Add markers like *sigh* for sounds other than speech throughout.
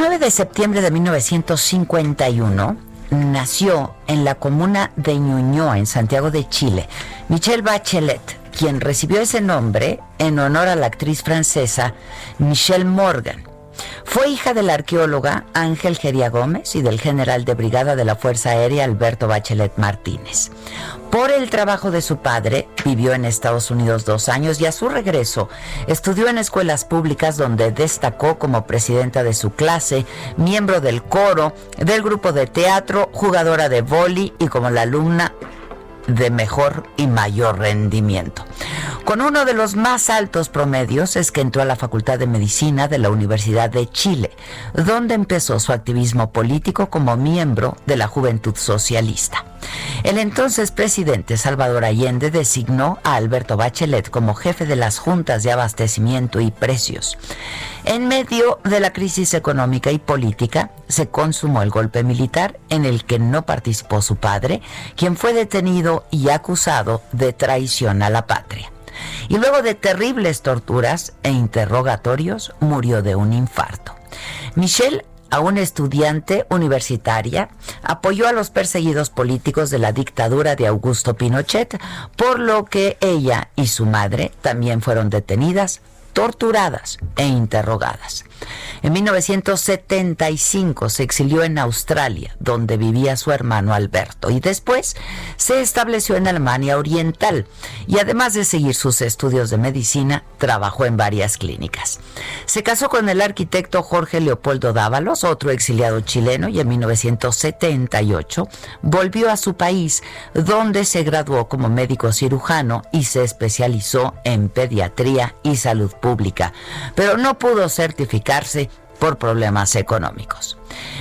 El 29 de septiembre de 1951 nació en la comuna de Ñuñoa, en Santiago de Chile, Michelle Bachelet, quien recibió ese nombre en honor a la actriz francesa Michelle Morgan. Fue hija de la arqueóloga Ángel Geria Gómez y del general de brigada de la Fuerza Aérea Alberto Bachelet Martínez. Por el trabajo de su padre, vivió en Estados Unidos dos años y a su regreso estudió en escuelas públicas donde destacó como presidenta de su clase, miembro del coro, del grupo de teatro, jugadora de vóley y como la alumna de mejor y mayor rendimiento. Con uno de los más altos promedios es que entró a la Facultad de Medicina de la Universidad de Chile, donde empezó su activismo político como miembro de la Juventud Socialista. El entonces presidente Salvador Allende designó a Alberto Bachelet como jefe de las juntas de abastecimiento y precios. En medio de la crisis económica y política, se consumó el golpe militar en el que no participó su padre, quien fue detenido y acusado de traición a la patria. Y luego de terribles torturas e interrogatorios, murió de un infarto. Michelle aún estudiante universitaria, apoyó a los perseguidos políticos de la dictadura de Augusto Pinochet, por lo que ella y su madre también fueron detenidas, torturadas e interrogadas. En 1975 se exilió en Australia, donde vivía su hermano Alberto, y después se estableció en Alemania Oriental, y además de seguir sus estudios de medicina, trabajó en varias clínicas. Se casó con el arquitecto Jorge Leopoldo Dávalos, otro exiliado chileno, y en 1978 volvió a su país, donde se graduó como médico cirujano y se especializó en pediatría y salud pública, pero no pudo por problemas económicos.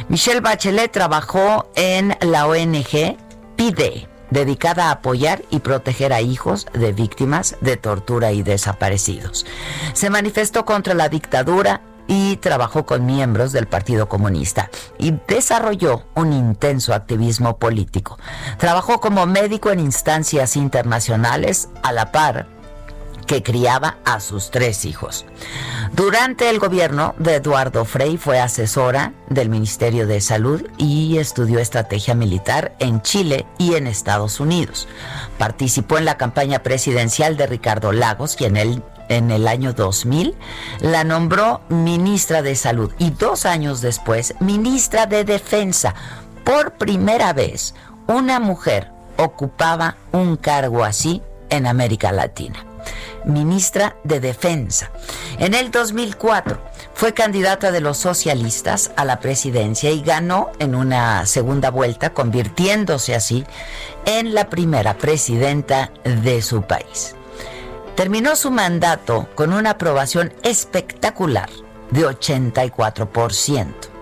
Michelle Bachelet trabajó en la ONG PIDE, dedicada a apoyar y proteger a hijos de víctimas de tortura y desaparecidos. Se manifestó contra la dictadura y trabajó con miembros del Partido Comunista y desarrolló un intenso activismo político. Trabajó como médico en instancias internacionales a la par que criaba a sus tres hijos. Durante el gobierno de Eduardo Frei fue asesora del Ministerio de Salud y estudió estrategia militar en Chile y en Estados Unidos. Participó en la campaña presidencial de Ricardo Lagos, quien en el año 2000 la nombró ministra de Salud y dos años después ministra de Defensa. Por primera vez, una mujer ocupaba un cargo así en América Latina ministra de Defensa. En el 2004 fue candidata de los socialistas a la presidencia y ganó en una segunda vuelta, convirtiéndose así en la primera presidenta de su país. Terminó su mandato con una aprobación espectacular de 84%.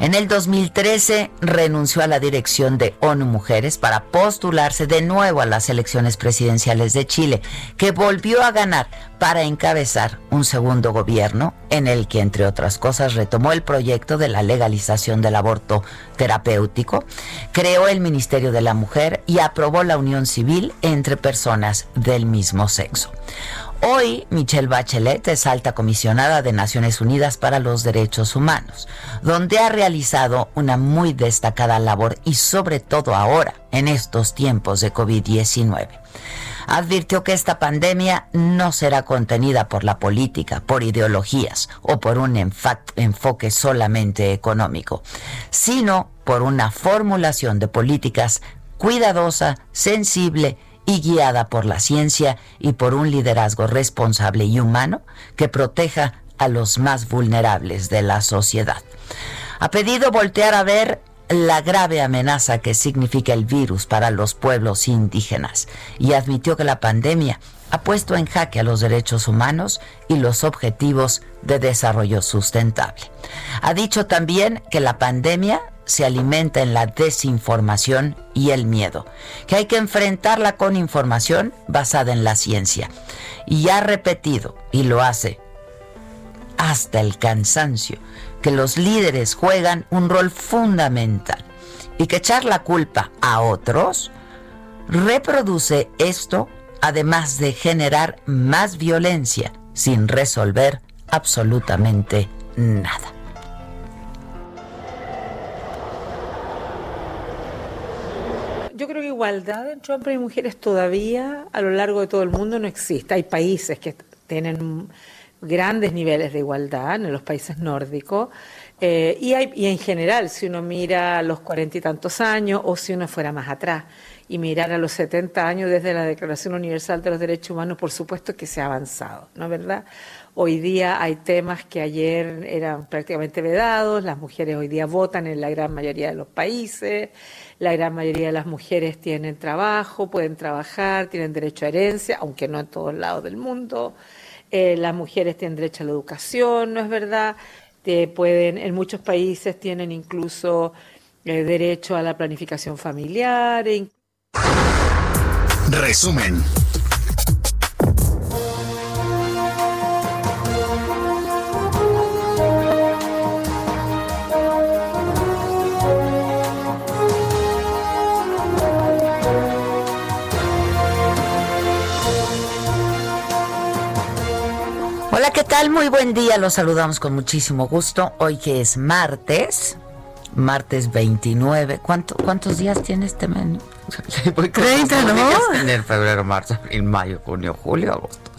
En el 2013 renunció a la dirección de ONU Mujeres para postularse de nuevo a las elecciones presidenciales de Chile, que volvió a ganar para encabezar un segundo gobierno en el que, entre otras cosas, retomó el proyecto de la legalización del aborto terapéutico, creó el Ministerio de la Mujer y aprobó la unión civil entre personas del mismo sexo. Hoy, Michelle Bachelet es alta comisionada de Naciones Unidas para los Derechos Humanos, donde ha realizado una muy destacada labor y sobre todo ahora, en estos tiempos de COVID-19 advirtió que esta pandemia no será contenida por la política, por ideologías o por un enfoque solamente económico, sino por una formulación de políticas cuidadosa, sensible y guiada por la ciencia y por un liderazgo responsable y humano que proteja a los más vulnerables de la sociedad. Ha pedido voltear a ver la grave amenaza que significa el virus para los pueblos indígenas y admitió que la pandemia ha puesto en jaque a los derechos humanos y los objetivos de desarrollo sustentable. Ha dicho también que la pandemia se alimenta en la desinformación y el miedo, que hay que enfrentarla con información basada en la ciencia. Y ha repetido, y lo hace hasta el cansancio, que los líderes juegan un rol fundamental y que echar la culpa a otros reproduce esto además de generar más violencia sin resolver absolutamente nada. Yo creo que igualdad entre hombres y mujeres todavía a lo largo de todo el mundo no existe. Hay países que tienen grandes niveles de igualdad en los países nórdicos. Eh, y, hay, y en general, si uno mira los cuarenta y tantos años o si uno fuera más atrás y mirar a los 70 años desde la Declaración Universal de los Derechos Humanos, por supuesto que se ha avanzado, ¿no es verdad? Hoy día hay temas que ayer eran prácticamente vedados, las mujeres hoy día votan en la gran mayoría de los países, la gran mayoría de las mujeres tienen trabajo, pueden trabajar, tienen derecho a herencia, aunque no en todos lados del mundo. Eh, las mujeres tienen derecho a la educación, ¿no es verdad? pueden, en muchos países tienen incluso eh, derecho a la planificación familiar. E Resumen. Hola, ¿qué tal? Muy buen día. Los saludamos con muchísimo gusto. Hoy que es martes, martes 29. ¿Cuántos días tiene este mes? 30, *laughs* ¿no? En febrero, marzo, abril, mayo, junio, julio, agosto.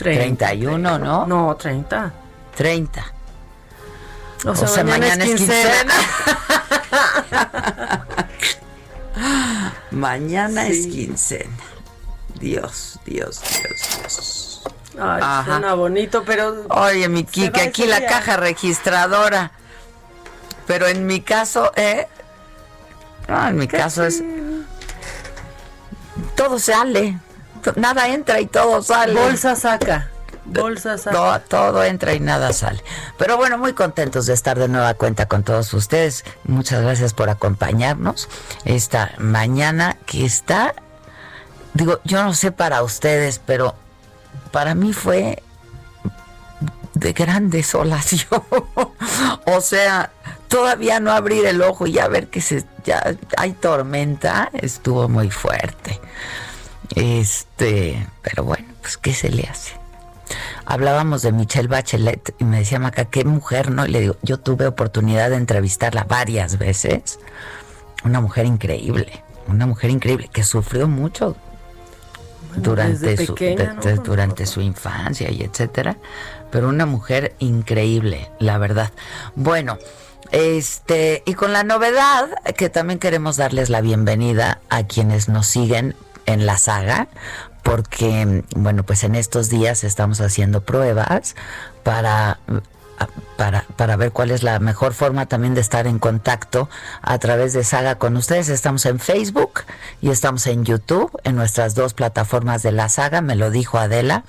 31, ¿no? No, 30. 30. O sea, mañana, es quincena. mañana es *laughs* quincena. Dios, Dios, Dios, Dios. Ay, suena bonito, pero. Oye, mi Kike, aquí la caja registradora. Pero en mi caso, ¿eh? No, en mi caso es. Todo sale. Nada entra y todo sale. Bolsa saca. Bolsa saca. Todo, todo entra y nada sale. Pero bueno, muy contentos de estar de nueva cuenta con todos ustedes. Muchas gracias por acompañarnos esta mañana que está. Digo, yo no sé para ustedes, pero para mí fue de gran desolación. *laughs* o sea, todavía no abrir el ojo y ya ver que se, ya hay tormenta, estuvo muy fuerte. Este, pero bueno, pues ¿qué se le hace? Hablábamos de Michelle Bachelet y me decía Maca, qué mujer, ¿no? Y le digo, yo tuve oportunidad de entrevistarla varias veces. Una mujer increíble, una mujer increíble que sufrió mucho durante, su, durante su infancia y etcétera, pero una mujer increíble, la verdad. Bueno, este, y con la novedad que también queremos darles la bienvenida a quienes nos siguen en la saga, porque, bueno, pues en estos días estamos haciendo pruebas para para, para, ver cuál es la mejor forma también de estar en contacto a través de Saga con ustedes. Estamos en Facebook y estamos en YouTube, en nuestras dos plataformas de la Saga, me lo dijo Adela.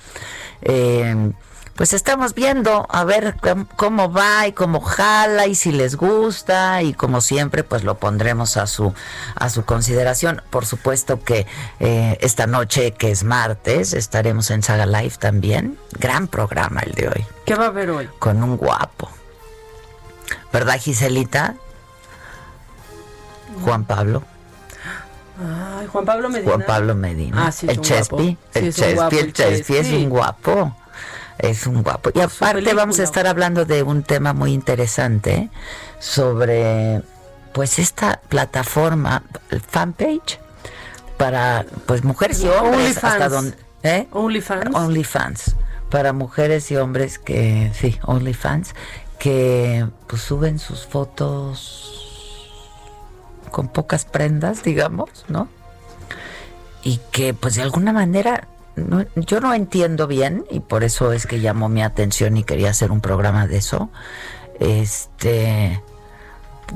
Eh, pues estamos viendo a ver cómo va y cómo jala y si les gusta y como siempre pues lo pondremos a su a su consideración. Por supuesto que eh, esta noche que es martes estaremos en Saga Live también. Gran programa el de hoy. ¿Qué va a haber hoy? Con un guapo. ¿Verdad Giselita? Juan Pablo. Ay, Juan Pablo Medina. Juan Pablo Medina. Ah, sí, el Chespi. El Chespi, el Chespi es un guapo. Es un guapo. Y aparte vamos a estar hablando de un tema muy interesante sobre pues esta plataforma, el fanpage, para pues mujeres y hombres hasta donde ¿eh? OnlyFans. OnlyFans. Para mujeres y hombres que, sí, OnlyFans, que pues suben sus fotos con pocas prendas, digamos, ¿no? Y que pues de alguna manera yo no entiendo bien y por eso es que llamó mi atención y quería hacer un programa de eso. Este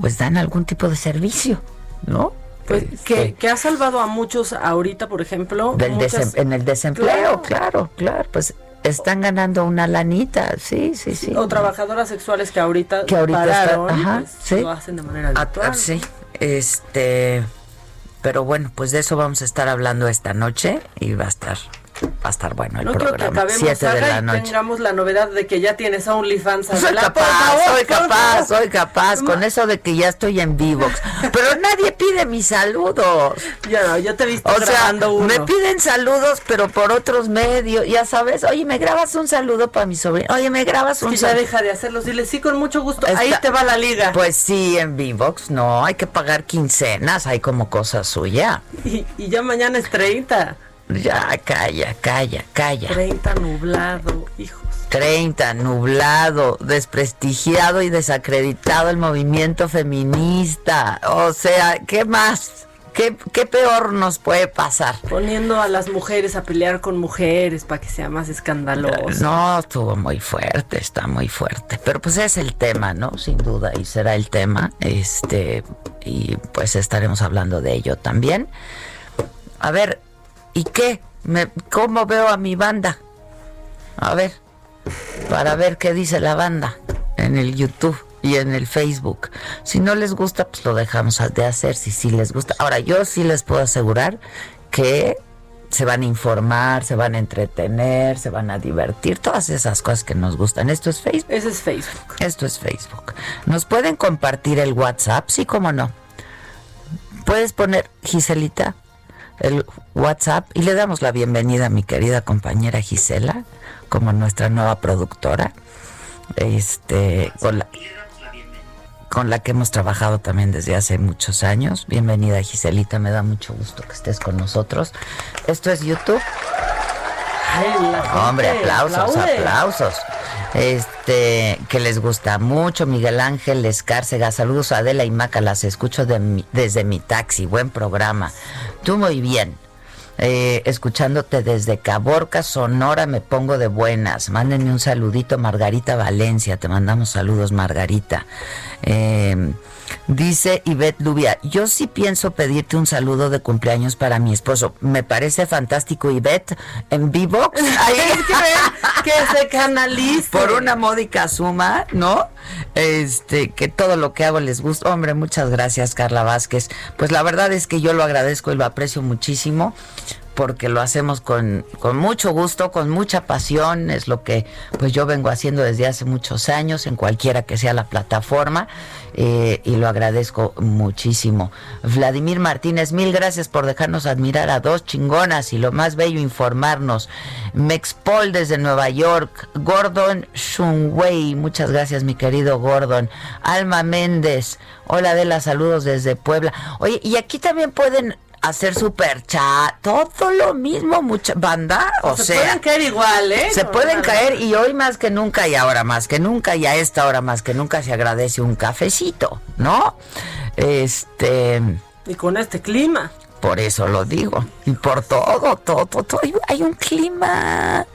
pues dan algún tipo de servicio, ¿no? Pues, que, que, ha salvado a muchos ahorita, por ejemplo. en el desempleo, claro. claro, pues están ganando una lanita, sí, sí, sí. O trabajadoras sexuales que ahorita, que ahorita pues, lo hacen de manera ah, virtual. sí, este, pero bueno, pues de eso vamos a estar hablando esta noche y va a estar Va a estar bueno el no programa. Creo que de la noche. tengamos la novedad de que ya tienes OnlyFans. Soy capaz, soy capaz, soy capaz. Con eso de que ya estoy en Vivox. Pero nadie pide mis saludos. Ya, yo te he visto o sea, uno. Me piden saludos, pero por otros medios. Ya sabes, oye, me grabas un saludo para mi sobrino. Oye, me grabas un saludo. deja de hacerlos. Dile, sí, con mucho gusto. Ahí te va la liga. Pues sí, en Vivox no, hay que pagar quincenas. Hay como cosa suya. Y, y ya mañana es 30. Ya, calla, calla, calla. 30 nublado, hijos. 30 nublado, desprestigiado y desacreditado el movimiento feminista. O sea, ¿qué más? ¿Qué, ¿Qué, peor nos puede pasar? Poniendo a las mujeres a pelear con mujeres para que sea más escandaloso. No, estuvo muy fuerte, está muy fuerte. Pero pues es el tema, ¿no? Sin duda, y será el tema. Este, y pues estaremos hablando de ello también. A ver, ¿Y qué? Me, ¿Cómo veo a mi banda? A ver, para ver qué dice la banda en el YouTube y en el Facebook. Si no les gusta, pues lo dejamos de hacer. Si sí les gusta. Ahora, yo sí les puedo asegurar que se van a informar, se van a entretener, se van a divertir, todas esas cosas que nos gustan. Esto es Facebook. Eso es Facebook. Esto es Facebook. ¿Nos pueden compartir el WhatsApp? Sí, cómo no. Puedes poner, Giselita, el WhatsApp y le damos la bienvenida a mi querida compañera Gisela como nuestra nueva productora. Este, con la, con la que hemos trabajado también desde hace muchos años. Bienvenida Giselita, me da mucho gusto que estés con nosotros. Esto es YouTube. Hombre, aplausos, aplausos. Este, que les gusta mucho, Miguel Ángel Escárcega. Saludos a Adela y Maca, las escucho desde mi taxi. Buen programa. Tú muy bien. Eh, escuchándote desde Caborca, Sonora, me pongo de buenas. Mándenme un saludito, Margarita Valencia. Te mandamos saludos, Margarita. Eh, Dice Ivette Lubia, yo sí pienso pedirte un saludo de cumpleaños para mi esposo. Me parece fantástico, Ivette, en vivo. *laughs* que, se canalice. Por una módica suma, ¿no? Este, que todo lo que hago les gusta. Hombre, muchas gracias, Carla Vázquez. Pues la verdad es que yo lo agradezco y lo aprecio muchísimo porque lo hacemos con, con, mucho gusto, con mucha pasión, es lo que pues yo vengo haciendo desde hace muchos años en cualquiera que sea la plataforma eh, y lo agradezco muchísimo. Vladimir Martínez, mil gracias por dejarnos admirar a dos chingonas y lo más bello informarnos. Mexpol desde Nueva York, Gordon Shunwei, muchas gracias mi querido Gordon. Alma Méndez, hola de las saludos desde Puebla. Oye, y aquí también pueden hacer super chat, todo lo mismo, mucha banda, o se sea, se pueden caer igual, ¿eh? Se pueden caer y hoy más que nunca y ahora más que nunca y a esta hora más que nunca se agradece un cafecito, ¿no? Este y con este clima. Por eso lo digo y por todo, todo, todo, hay un clima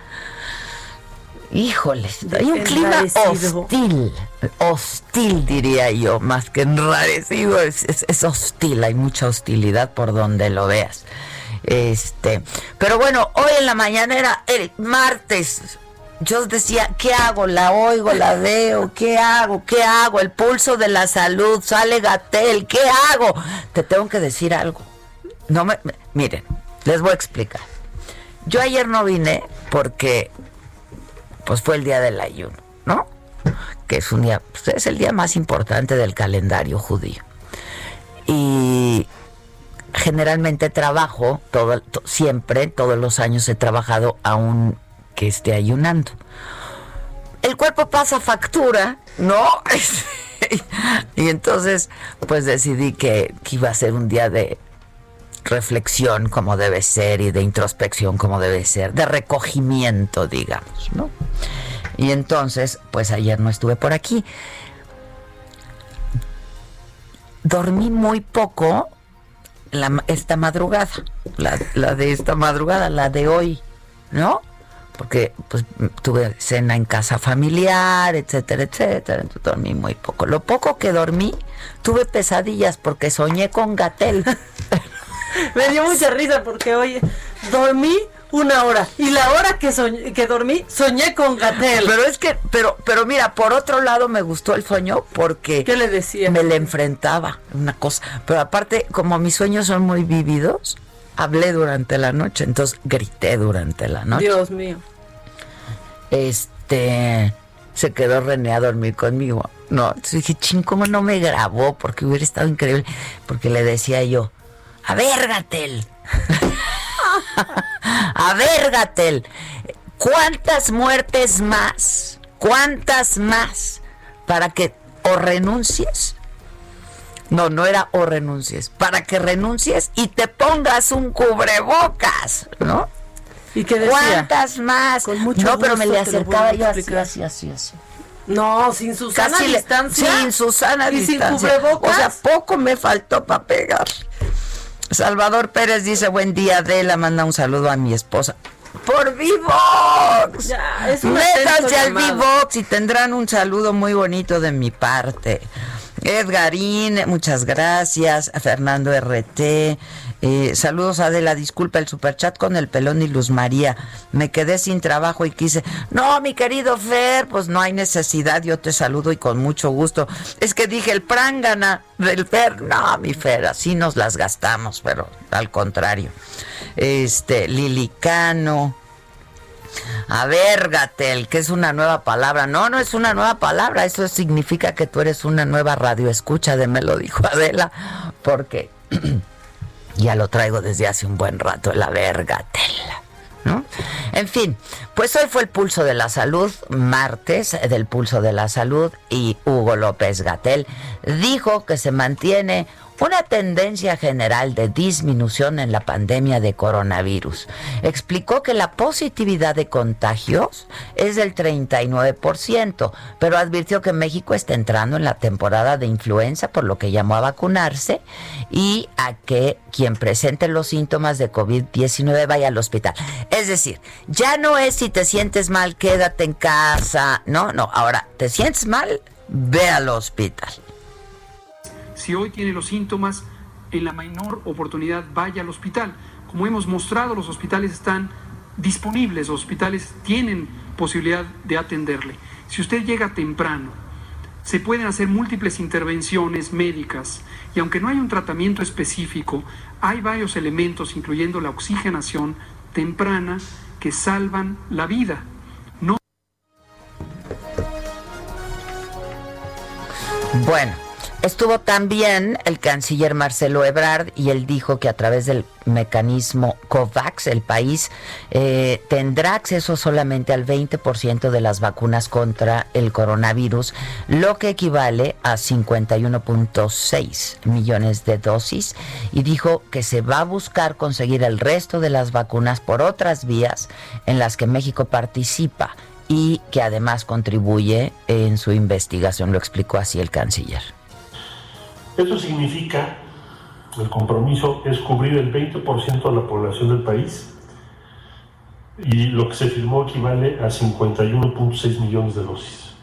Híjoles, hay un clima hostil, hostil diría yo, más que enrarecido, es, es, hostil, hay mucha hostilidad por donde lo veas. Este, pero bueno, hoy en la mañana era el martes. Yo decía, ¿qué hago? La oigo, la veo, ¿qué hago? ¿Qué hago? El pulso de la salud, sale Gatel, ¿qué hago? Te tengo que decir algo. No me miren, les voy a explicar. Yo ayer no vine porque pues fue el día del ayuno, ¿no? Es un día, pues es el día más importante del calendario judío. Y generalmente trabajo, todo, siempre, todos los años he trabajado aún que esté ayunando. El cuerpo pasa factura, ¿no? *laughs* y entonces, pues decidí que, que iba a ser un día de reflexión como debe ser y de introspección como debe ser, de recogimiento, digamos, ¿no? Y entonces, pues ayer no estuve por aquí. Dormí muy poco esta madrugada, la, la, de esta madrugada, la de hoy, ¿no? Porque pues tuve cena en casa familiar, etcétera, etcétera, entonces dormí muy poco. Lo poco que dormí, tuve pesadillas porque soñé con Gatel. *laughs* Me dio mucha risa porque hoy dormí una hora. Y la hora que, que dormí, soñé con Gatel. Pero es que, pero, pero mira, por otro lado me gustó el sueño porque... ¿Qué le decía? Me le enfrentaba, una cosa. Pero aparte, como mis sueños son muy vívidos, hablé durante la noche, entonces grité durante la noche. Dios mío. Este, se quedó René a dormir conmigo. No, dije, ching, ¿cómo no me grabó? Porque hubiera estado increíble. Porque le decía yo, a ver, Gatel. *laughs* A ver, Gatel, ¿cuántas muertes más? ¿Cuántas más? Para que o renuncies. No, no era o renuncies. Para que renuncies y te pongas un cubrebocas, ¿no? ¿Y qué decía? ¿Cuántas más? no, pero me le acercaba yo así, así, así, así. No, sin Susana Casi distancia. sin Susana ¿Y distancia. sin cubrebocas. O sea, poco me faltó para pegar. Salvador Pérez dice, buen día, Adela, manda un saludo a mi esposa. Por Vivox. Métanse al Vivox y tendrán un saludo muy bonito de mi parte. Edgarín, muchas gracias. Fernando RT, eh, saludos Adela, disculpa el superchat con el pelón y Luz María. Me quedé sin trabajo y quise. No, mi querido Fer, pues no hay necesidad, yo te saludo y con mucho gusto. Es que dije el prangana del Fer. No, mi Fer, así nos las gastamos, pero al contrario. Este, Lilicano. A ver, Gatel, que es una nueva palabra. No, no es una nueva palabra. Eso significa que tú eres una nueva radio escucha de me lo dijo Adela. Porque *clears throat* Ya lo traigo desde hace un buen rato, la verga tela. ¿No? En fin, pues hoy fue el pulso de la salud, martes del pulso de la salud, y Hugo López Gatel dijo que se mantiene una tendencia general de disminución en la pandemia de coronavirus. Explicó que la positividad de contagios es del 39%, pero advirtió que México está entrando en la temporada de influenza, por lo que llamó a vacunarse y a que quien presente los síntomas de COVID-19 vaya al hospital. Es decir, ya no es si te sientes mal, quédate en casa. No, no, ahora, ¿te sientes mal? Ve al hospital si hoy tiene los síntomas, en la menor oportunidad vaya al hospital. Como hemos mostrado, los hospitales están disponibles, los hospitales tienen posibilidad de atenderle. Si usted llega temprano, se pueden hacer múltiples intervenciones médicas y aunque no hay un tratamiento específico, hay varios elementos, incluyendo la oxigenación temprana, que salvan la vida. No. Bueno, Estuvo también el canciller Marcelo Ebrard y él dijo que a través del mecanismo COVAX el país eh, tendrá acceso solamente al 20% de las vacunas contra el coronavirus, lo que equivale a 51.6 millones de dosis y dijo que se va a buscar conseguir el resto de las vacunas por otras vías en las que México participa y que además contribuye en su investigación, lo explicó así el canciller. Esto significa, el compromiso es cubrir el 20% de la población del país y lo que se firmó equivale a 51.6 millones de dosis.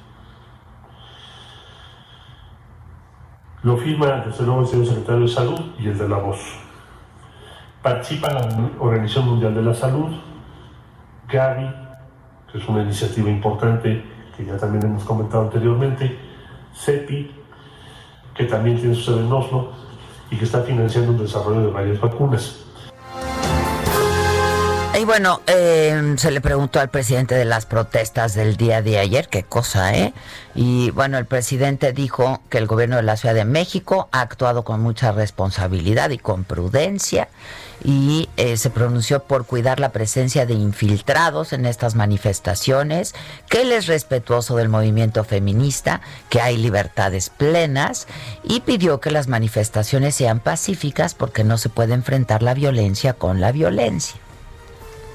Lo firma desde luego el señor secretario de Salud y el de la voz. Participa la Organización Mundial de la Salud, Gavi, que es una iniciativa importante que ya también hemos comentado anteriormente, CEPI, que también tiene su sede en Oslo y que está financiando el desarrollo de varias vacunas. Y bueno, eh, se le preguntó al presidente de las protestas del día de ayer, qué cosa, ¿eh? Y bueno, el presidente dijo que el gobierno de la Ciudad de México ha actuado con mucha responsabilidad y con prudencia y eh, se pronunció por cuidar la presencia de infiltrados en estas manifestaciones, que él es respetuoso del movimiento feminista, que hay libertades plenas y pidió que las manifestaciones sean pacíficas porque no se puede enfrentar la violencia con la violencia.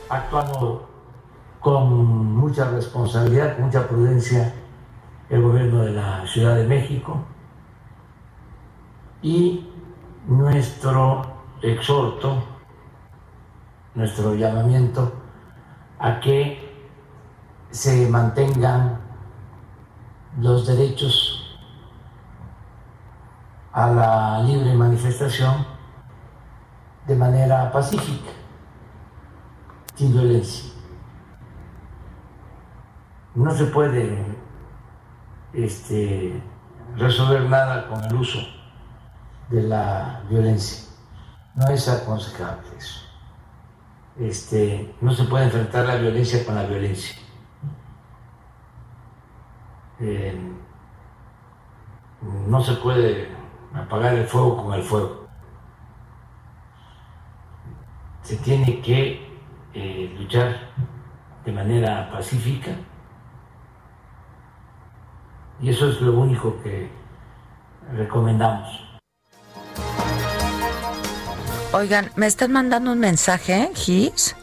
Actuando con mucha responsabilidad, con mucha prudencia el gobierno de la Ciudad de México y nuestro exhorto, nuestro llamamiento a que se mantengan los derechos a la libre manifestación de manera pacífica sin violencia. No se puede este, resolver nada con el uso de la violencia. No es aconsejable eso. Este, no se puede enfrentar la violencia con la violencia. Eh, no se puede apagar el fuego con el fuego. Se tiene que eh, luchar de manera pacífica. Y eso es lo único que recomendamos. Oigan, me están mandando un mensaje, Gis.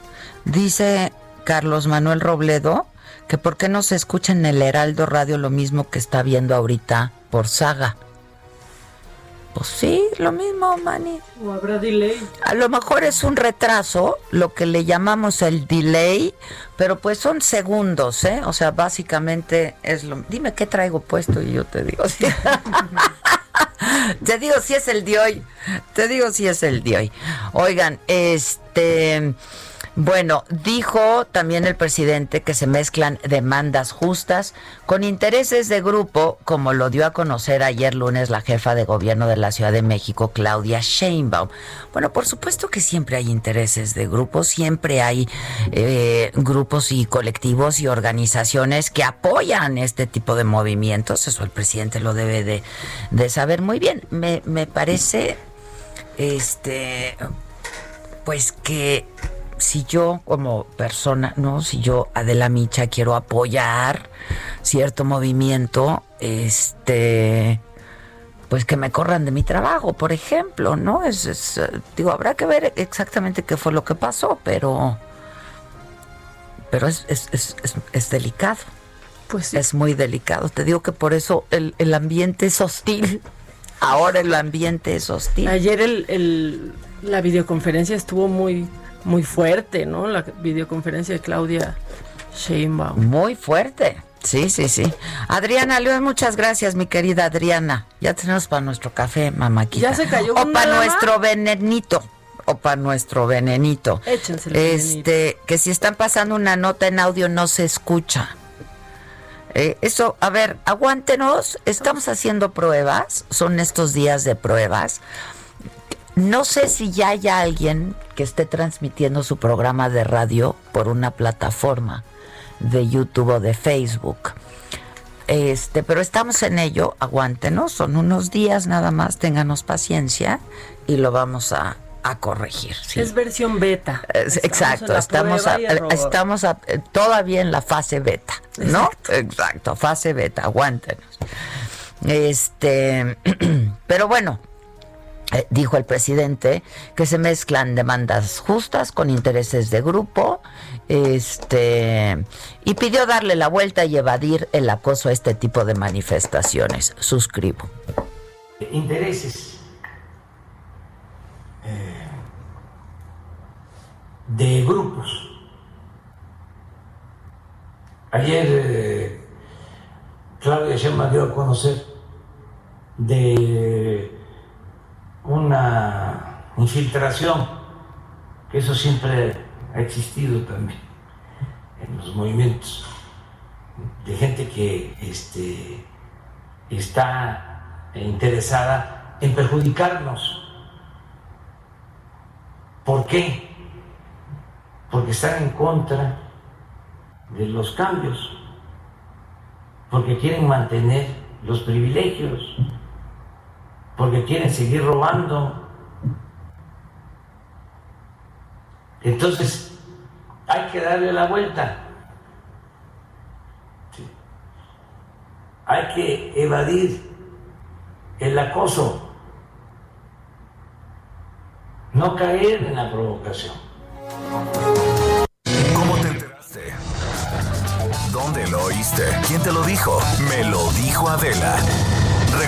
Dice Carlos Manuel Robledo que por qué no se escucha en el Heraldo Radio lo mismo que está viendo ahorita por Saga. Pues sí, lo mismo, Manny. ¿O habrá delay? A lo mejor es un retraso, lo que le llamamos el delay, pero pues son segundos, ¿eh? O sea, básicamente es lo... Dime qué traigo puesto y yo te digo. *laughs* *laughs* te digo si es el de hoy. Te digo si es el de hoy. Oigan, este... Bueno, dijo también el presidente que se mezclan demandas justas con intereses de grupo, como lo dio a conocer ayer lunes la jefa de gobierno de la Ciudad de México, Claudia Sheinbaum. Bueno, por supuesto que siempre hay intereses de grupo, siempre hay eh, grupos y colectivos y organizaciones que apoyan este tipo de movimientos. Eso el presidente lo debe de, de saber muy bien. Me, me parece, este, pues que si yo como persona, ¿no? Si yo, Adela Micha, quiero apoyar cierto movimiento, este pues que me corran de mi trabajo, por ejemplo, ¿no? Es, digo, habrá que ver exactamente qué fue lo que pasó, pero pero es, es, es delicado. Pues Es muy delicado. Te digo que por eso el, el ambiente es hostil. Ahora el ambiente es hostil. Ayer el, el, la videoconferencia estuvo muy muy fuerte, ¿no? La videoconferencia de Claudia Sheinbaum. Muy fuerte. Sí, sí, sí. Adriana León, muchas gracias, mi querida Adriana. Ya tenemos para nuestro café, mamáquita. Ya se cayó O para nuestro venenito. O para nuestro venenito. Échense el Este, que si están pasando una nota en audio no se escucha. Eh, eso, a ver, aguántenos. Estamos haciendo pruebas. Son estos días de pruebas. No sé si ya hay alguien que esté transmitiendo su programa de radio por una plataforma de YouTube o de Facebook. Este, pero estamos en ello, aguántenos, son unos días nada más, ténganos paciencia y lo vamos a, a corregir. sí. Es versión beta. Es- exacto, estamos, a- estamos a- eh, todavía en la fase beta, ¿no? Exacto, fase beta, aguántenos. Este, *clears throat* pero bueno, eh, dijo el presidente que se mezclan demandas justas con intereses de grupo, este, y pidió darle la vuelta y evadir el acoso a este tipo de manifestaciones. Suscribo. intereses eh, de grupos. Ayer eh, Claudia Sheinbaum dio a conocer de una infiltración, que eso siempre ha existido también en los movimientos, de gente que este, está interesada en perjudicarnos. ¿Por qué? porque están en contra de los cambios, porque quieren mantener los privilegios, porque quieren seguir robando. Entonces, hay que darle la vuelta. Hay que evadir el acoso, no caer en la provocación. ¿Cómo te enteraste? ¿Dónde lo oíste? ¿Quién te lo dijo? Me lo dijo Adela.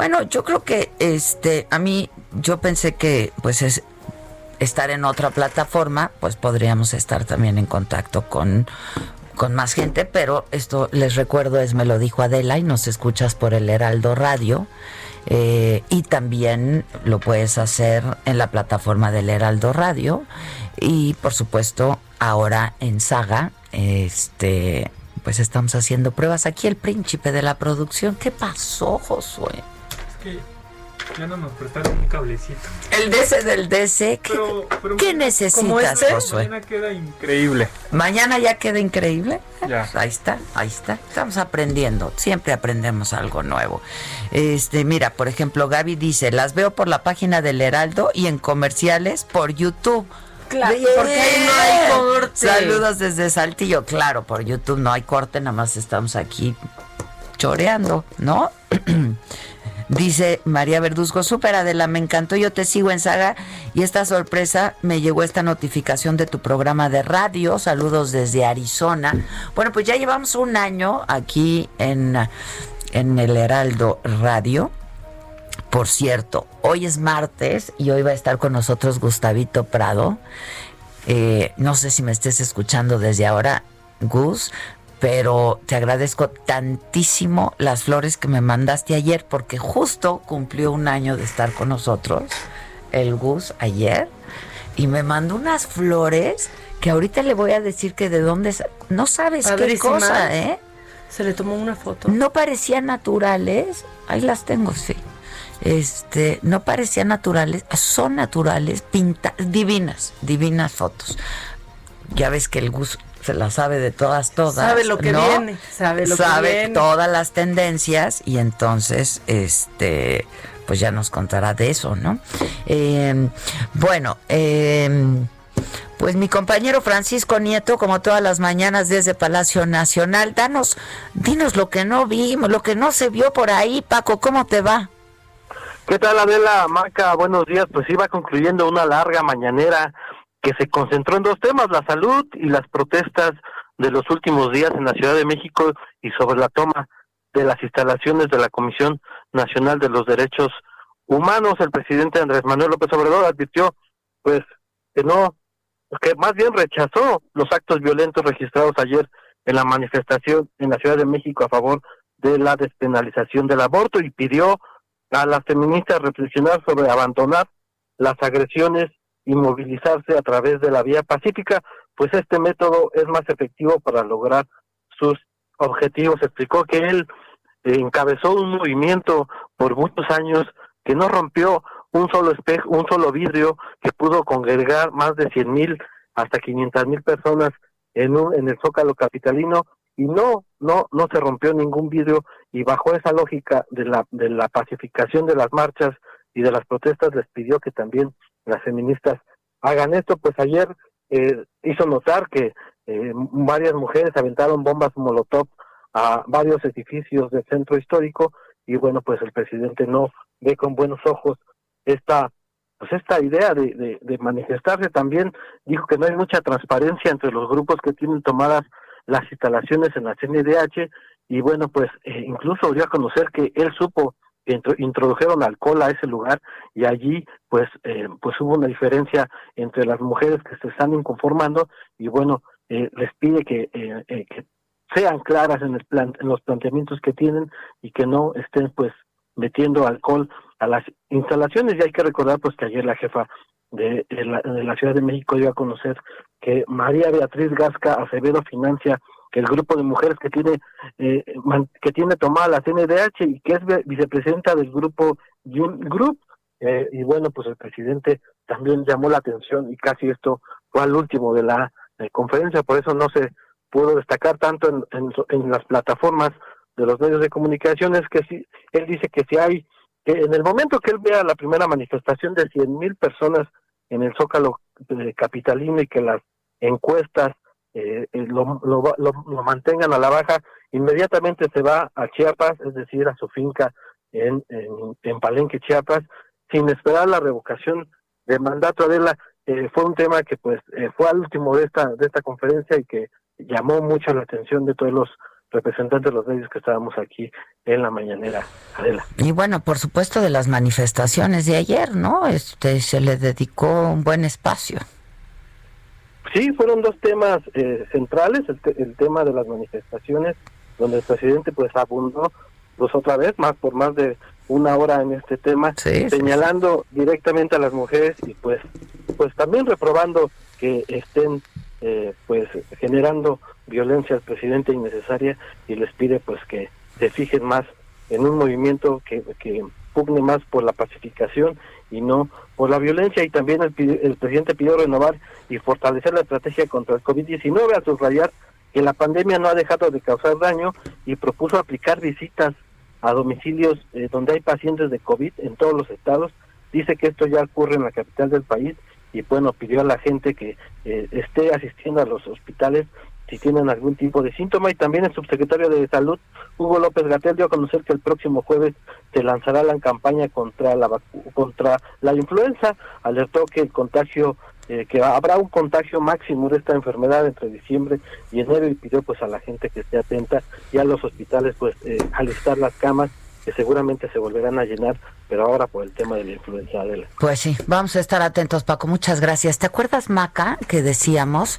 Bueno, yo creo que este a mí yo pensé que pues es estar en otra plataforma, pues podríamos estar también en contacto con con más gente, pero esto les recuerdo es me lo dijo Adela y nos escuchas por el Heraldo Radio eh, y también lo puedes hacer en la plataforma del Heraldo Radio y por supuesto ahora en Saga este pues estamos haciendo pruebas. Aquí el príncipe de la producción. Qué pasó Josué que ya no nos prestaron un cablecito. el DC del DC ¿qué, Pero- pero- qué como necesitas este, Josué? Mañana queda increíble. Mañana ya queda increíble. Ya. Pues ahí está, ahí está. Estamos aprendiendo. Siempre aprendemos algo nuevo. Este, mira, por ejemplo, Gaby dice, las veo por la página del Heraldo y en comerciales por YouTube. Claro, Bien. porque ahí no hay corte. Saludos desde Saltillo. Claro, por YouTube no hay corte, nada más estamos aquí choreando, ¿no? *clears throat* Dice María Verduzco, súper Adela, me encantó, yo te sigo en saga y esta sorpresa me llegó esta notificación de tu programa de radio, saludos desde Arizona. Bueno, pues ya llevamos un año aquí en, en el Heraldo Radio. Por cierto, hoy es martes y hoy va a estar con nosotros Gustavito Prado. Eh, no sé si me estés escuchando desde ahora, Gus, pero te agradezco tantísimo las flores que me mandaste ayer porque justo cumplió un año de estar con nosotros el Gus ayer y me mandó unas flores que ahorita le voy a decir que de dónde no sabes qué cosa, ¿eh? Se le tomó una foto. No parecían naturales. Ahí las tengo, sí. Este, no parecían naturales, son naturales, pinta, divinas, divinas fotos. Ya ves que el Gus se las sabe de todas, todas. Sabe lo que ¿no? viene, sabe lo que Sabe viene. todas las tendencias y entonces, este, pues ya nos contará de eso, ¿no? Eh, bueno, eh, pues mi compañero Francisco Nieto, como todas las mañanas desde Palacio Nacional, danos, dinos lo que no vimos, lo que no se vio por ahí, Paco, ¿cómo te va? ¿Qué tal, Adela Maca? Buenos días. Pues iba concluyendo una larga mañanera que se concentró en dos temas, la salud y las protestas de los últimos días en la Ciudad de México y sobre la toma de las instalaciones de la Comisión Nacional de los Derechos Humanos. El presidente Andrés Manuel López Obrador advirtió, pues, que no, que más bien rechazó los actos violentos registrados ayer en la manifestación en la Ciudad de México a favor de la despenalización del aborto y pidió a las feministas reflexionar sobre abandonar las agresiones y movilizarse a través de la vía pacífica, pues este método es más efectivo para lograr sus objetivos. Explicó que él eh, encabezó un movimiento por muchos años que no rompió un solo espejo, un solo vidrio, que pudo congregar más de cien mil hasta quinientas mil personas en un, en el Zócalo capitalino y no, no, no se rompió ningún vidrio y bajo esa lógica de la, de la pacificación de las marchas y de las protestas les pidió que también las feministas hagan esto, pues ayer eh, hizo notar que eh, varias mujeres aventaron bombas molotov a varios edificios del centro histórico y bueno, pues el presidente no ve con buenos ojos esta pues esta idea de, de, manifestarse. También dijo que no hay mucha transparencia entre los grupos que tienen tomadas las instalaciones en la CNDH y bueno pues eh, incluso dio a conocer que él supo introdujeron alcohol a ese lugar y allí pues eh, pues hubo una diferencia entre las mujeres que se están inconformando y bueno eh, les pide que, eh, que sean claras en el plan en los planteamientos que tienen y que no estén pues metiendo alcohol a las instalaciones. Y hay que recordar pues que ayer la jefa de, la, Ciudad de México dio a conocer que María Beatriz Gasca Acevedo financia que el grupo de mujeres que tiene eh, que tiene tomada la CNDH y que es vicepresidenta del grupo Group eh, y bueno pues el presidente también llamó la atención y casi esto fue al último de la eh, conferencia por eso no se pudo destacar tanto en, en, las plataformas de los medios de comunicación es que si él dice que si hay que en el momento que él vea la primera manifestación de cien mil personas en el Zócalo capitalino y que las encuestas eh, eh, lo, lo, lo, mantengan a la baja, inmediatamente se va a Chiapas, es decir, a su finca en, en, Palenque, Chiapas, sin esperar la revocación del mandato. Adela, eh, fue un tema que pues eh, fue al último de esta, de esta conferencia y que llamó mucho la atención de todos los representantes de los medios que estábamos aquí en la mañanera, Adela. Y bueno, por supuesto de las manifestaciones de ayer, ¿no? Este se le dedicó un buen espacio. Sí, fueron dos temas eh, centrales, el, tema de las manifestaciones, donde el presidente pues abundó pues otra vez, más por más de una hora en este tema, señalando directamente a las mujeres y pues pues también reprobando que estén eh, pues generando violencia al presidente innecesaria y les pide pues que se fijen más en un movimiento que, que pugne más por la pacificación y no por la violencia y también el, el presidente pidió renovar y fortalecer la estrategia contra el COVID-19 al subrayar que la pandemia no ha dejado de causar daño y propuso aplicar visitas a domicilios eh, donde hay pacientes de COVID en todos los estados. Dice que esto ya ocurre en la capital del país y bueno, pidió a la gente que eh, esté asistiendo a los hospitales si tienen algún tipo de síntoma. Y también el subsecretario de Salud, Hugo López Gatel, dio a conocer que el próximo jueves se lanzará la campaña contra la contra la influenza, alertó que el contagio eh, que habrá un contagio máximo de esta enfermedad entre diciembre y enero y pidió pues a la gente que esté atenta y a los hospitales pues eh, alistar las camas que seguramente se volverán a llenar, pero ahora por el tema de la influencia de la... Pues sí, vamos a estar atentos, Paco. Muchas gracias. ¿Te acuerdas, Maca, que decíamos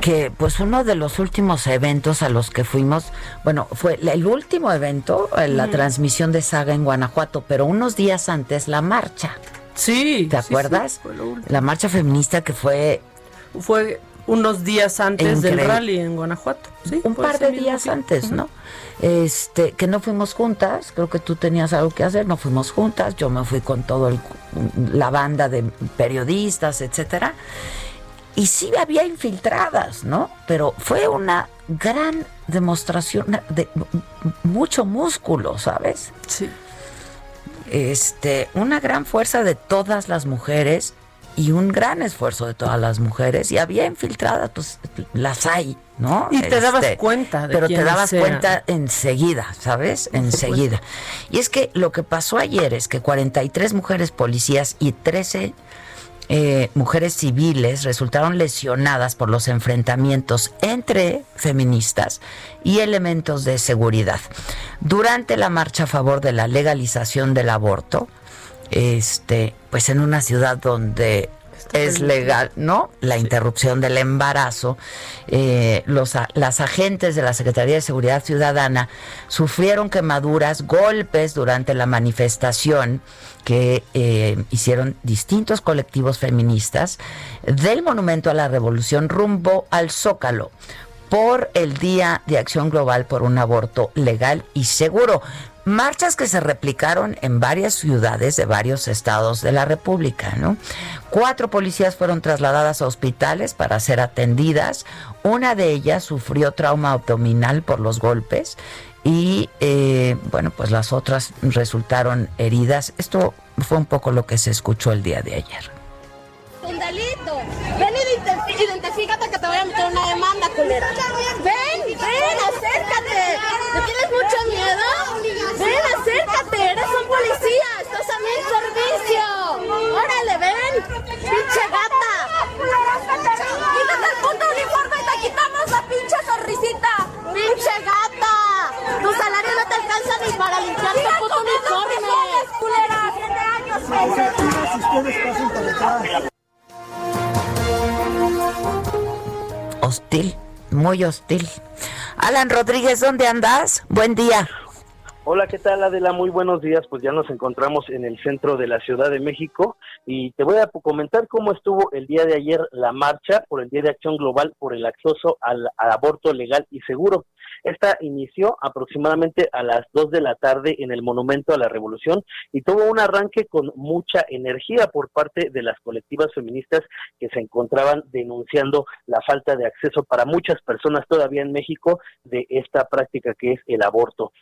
que pues uno de los últimos eventos a los que fuimos, bueno, fue el último evento, eh, la transmisión de Saga en Guanajuato, pero unos días antes la marcha. Sí. ¿Te acuerdas? la marcha feminista que fue... Fue unos días antes del rally en Guanajuato. Sí, un par de días antes, ¿no? Este, que no fuimos juntas, creo que tú tenías algo que hacer, no fuimos juntas, yo me fui con todo la banda de periodistas, etcétera. Y sí había infiltradas, ¿no? Pero fue una gran demostración de mucho músculo, ¿sabes? Sí. Este, una gran fuerza de todas las mujeres y un gran esfuerzo de todas las mujeres y había infiltradas, pues las hay, ¿no? Y te dabas este, cuenta de Pero te dabas cuenta enseguida, ¿sabes? Enseguida. Y es que lo que pasó ayer es que 43 mujeres policías y 13 eh, mujeres civiles resultaron lesionadas por los enfrentamientos entre feministas y elementos de seguridad. Durante la marcha a favor de la legalización del aborto, este, pues en una ciudad donde es legal, ¿no? La interrupción del embarazo. Eh, los, las agentes de la Secretaría de Seguridad Ciudadana sufrieron quemaduras, golpes durante la manifestación que eh, hicieron distintos colectivos feministas del Monumento a la Revolución rumbo al Zócalo por el Día de Acción Global por un Aborto Legal y Seguro. Marchas que se replicaron en varias ciudades de varios estados de la República, ¿no? Cuatro policías fueron trasladadas a hospitales para ser atendidas. Una de ellas sufrió trauma abdominal por los golpes y, eh, bueno, pues las otras resultaron heridas. Esto fue un poco lo que se escuchó el día de ayer. Identifícate que te voy a meter una demanda, culera. Ven, ven, acércate. ¿No tienes mucho miedo? Ven, acércate. Eres un policía. Estás a mi servicio. Órale, ven. Pinche gata. Quítate el puto uniforme y te quitamos la pinche sonrisita. Pinche gata. Tu salario no te alcanza ni para limpiar tu puto uniforme. Hostil, muy hostil. Alan Rodríguez, ¿dónde andas? Buen día. Hola, ¿qué tal Adela? Muy buenos días. Pues ya nos encontramos en el centro de la Ciudad de México y te voy a comentar cómo estuvo el día de ayer la marcha por el Día de Acción Global por el acceso al, aborto legal y seguro. Esta inició aproximadamente a las 2 de la tarde en el Monumento a la Revolución y tuvo un arranque con mucha energía por parte de las colectivas feministas que se encontraban denunciando la falta de acceso para muchas personas todavía en México de esta práctica que es el aborto.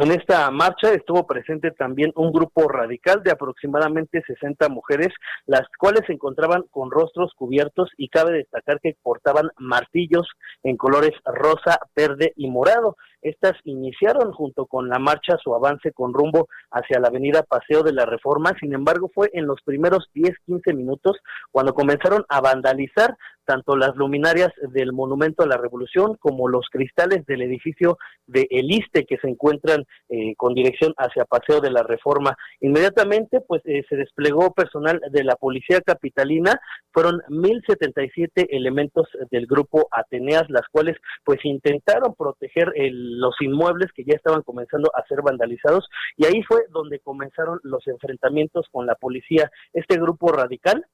En esta marcha estuvo presente también un grupo radical de aproximadamente 60 mujeres, las cuales se encontraban con rostros cubiertos y cabe destacar que portaban martillos en colores rosa, verde y morado. Estas iniciaron junto con la marcha su avance con rumbo hacia la avenida Paseo de la Reforma, sin embargo fue en los primeros 10-15 minutos cuando comenzaron a vandalizar tanto las luminarias del Monumento a la Revolución como los cristales del edificio de Eliste que se encuentran eh, con dirección hacia Paseo de la Reforma. Inmediatamente, pues eh, se desplegó personal de la Policía Capitalina, fueron 1077 elementos del grupo Ateneas, las cuales pues intentaron proteger los inmuebles que ya estaban comenzando a ser vandalizados y ahí fue donde comenzaron los enfrentamientos con la policía. Este grupo radical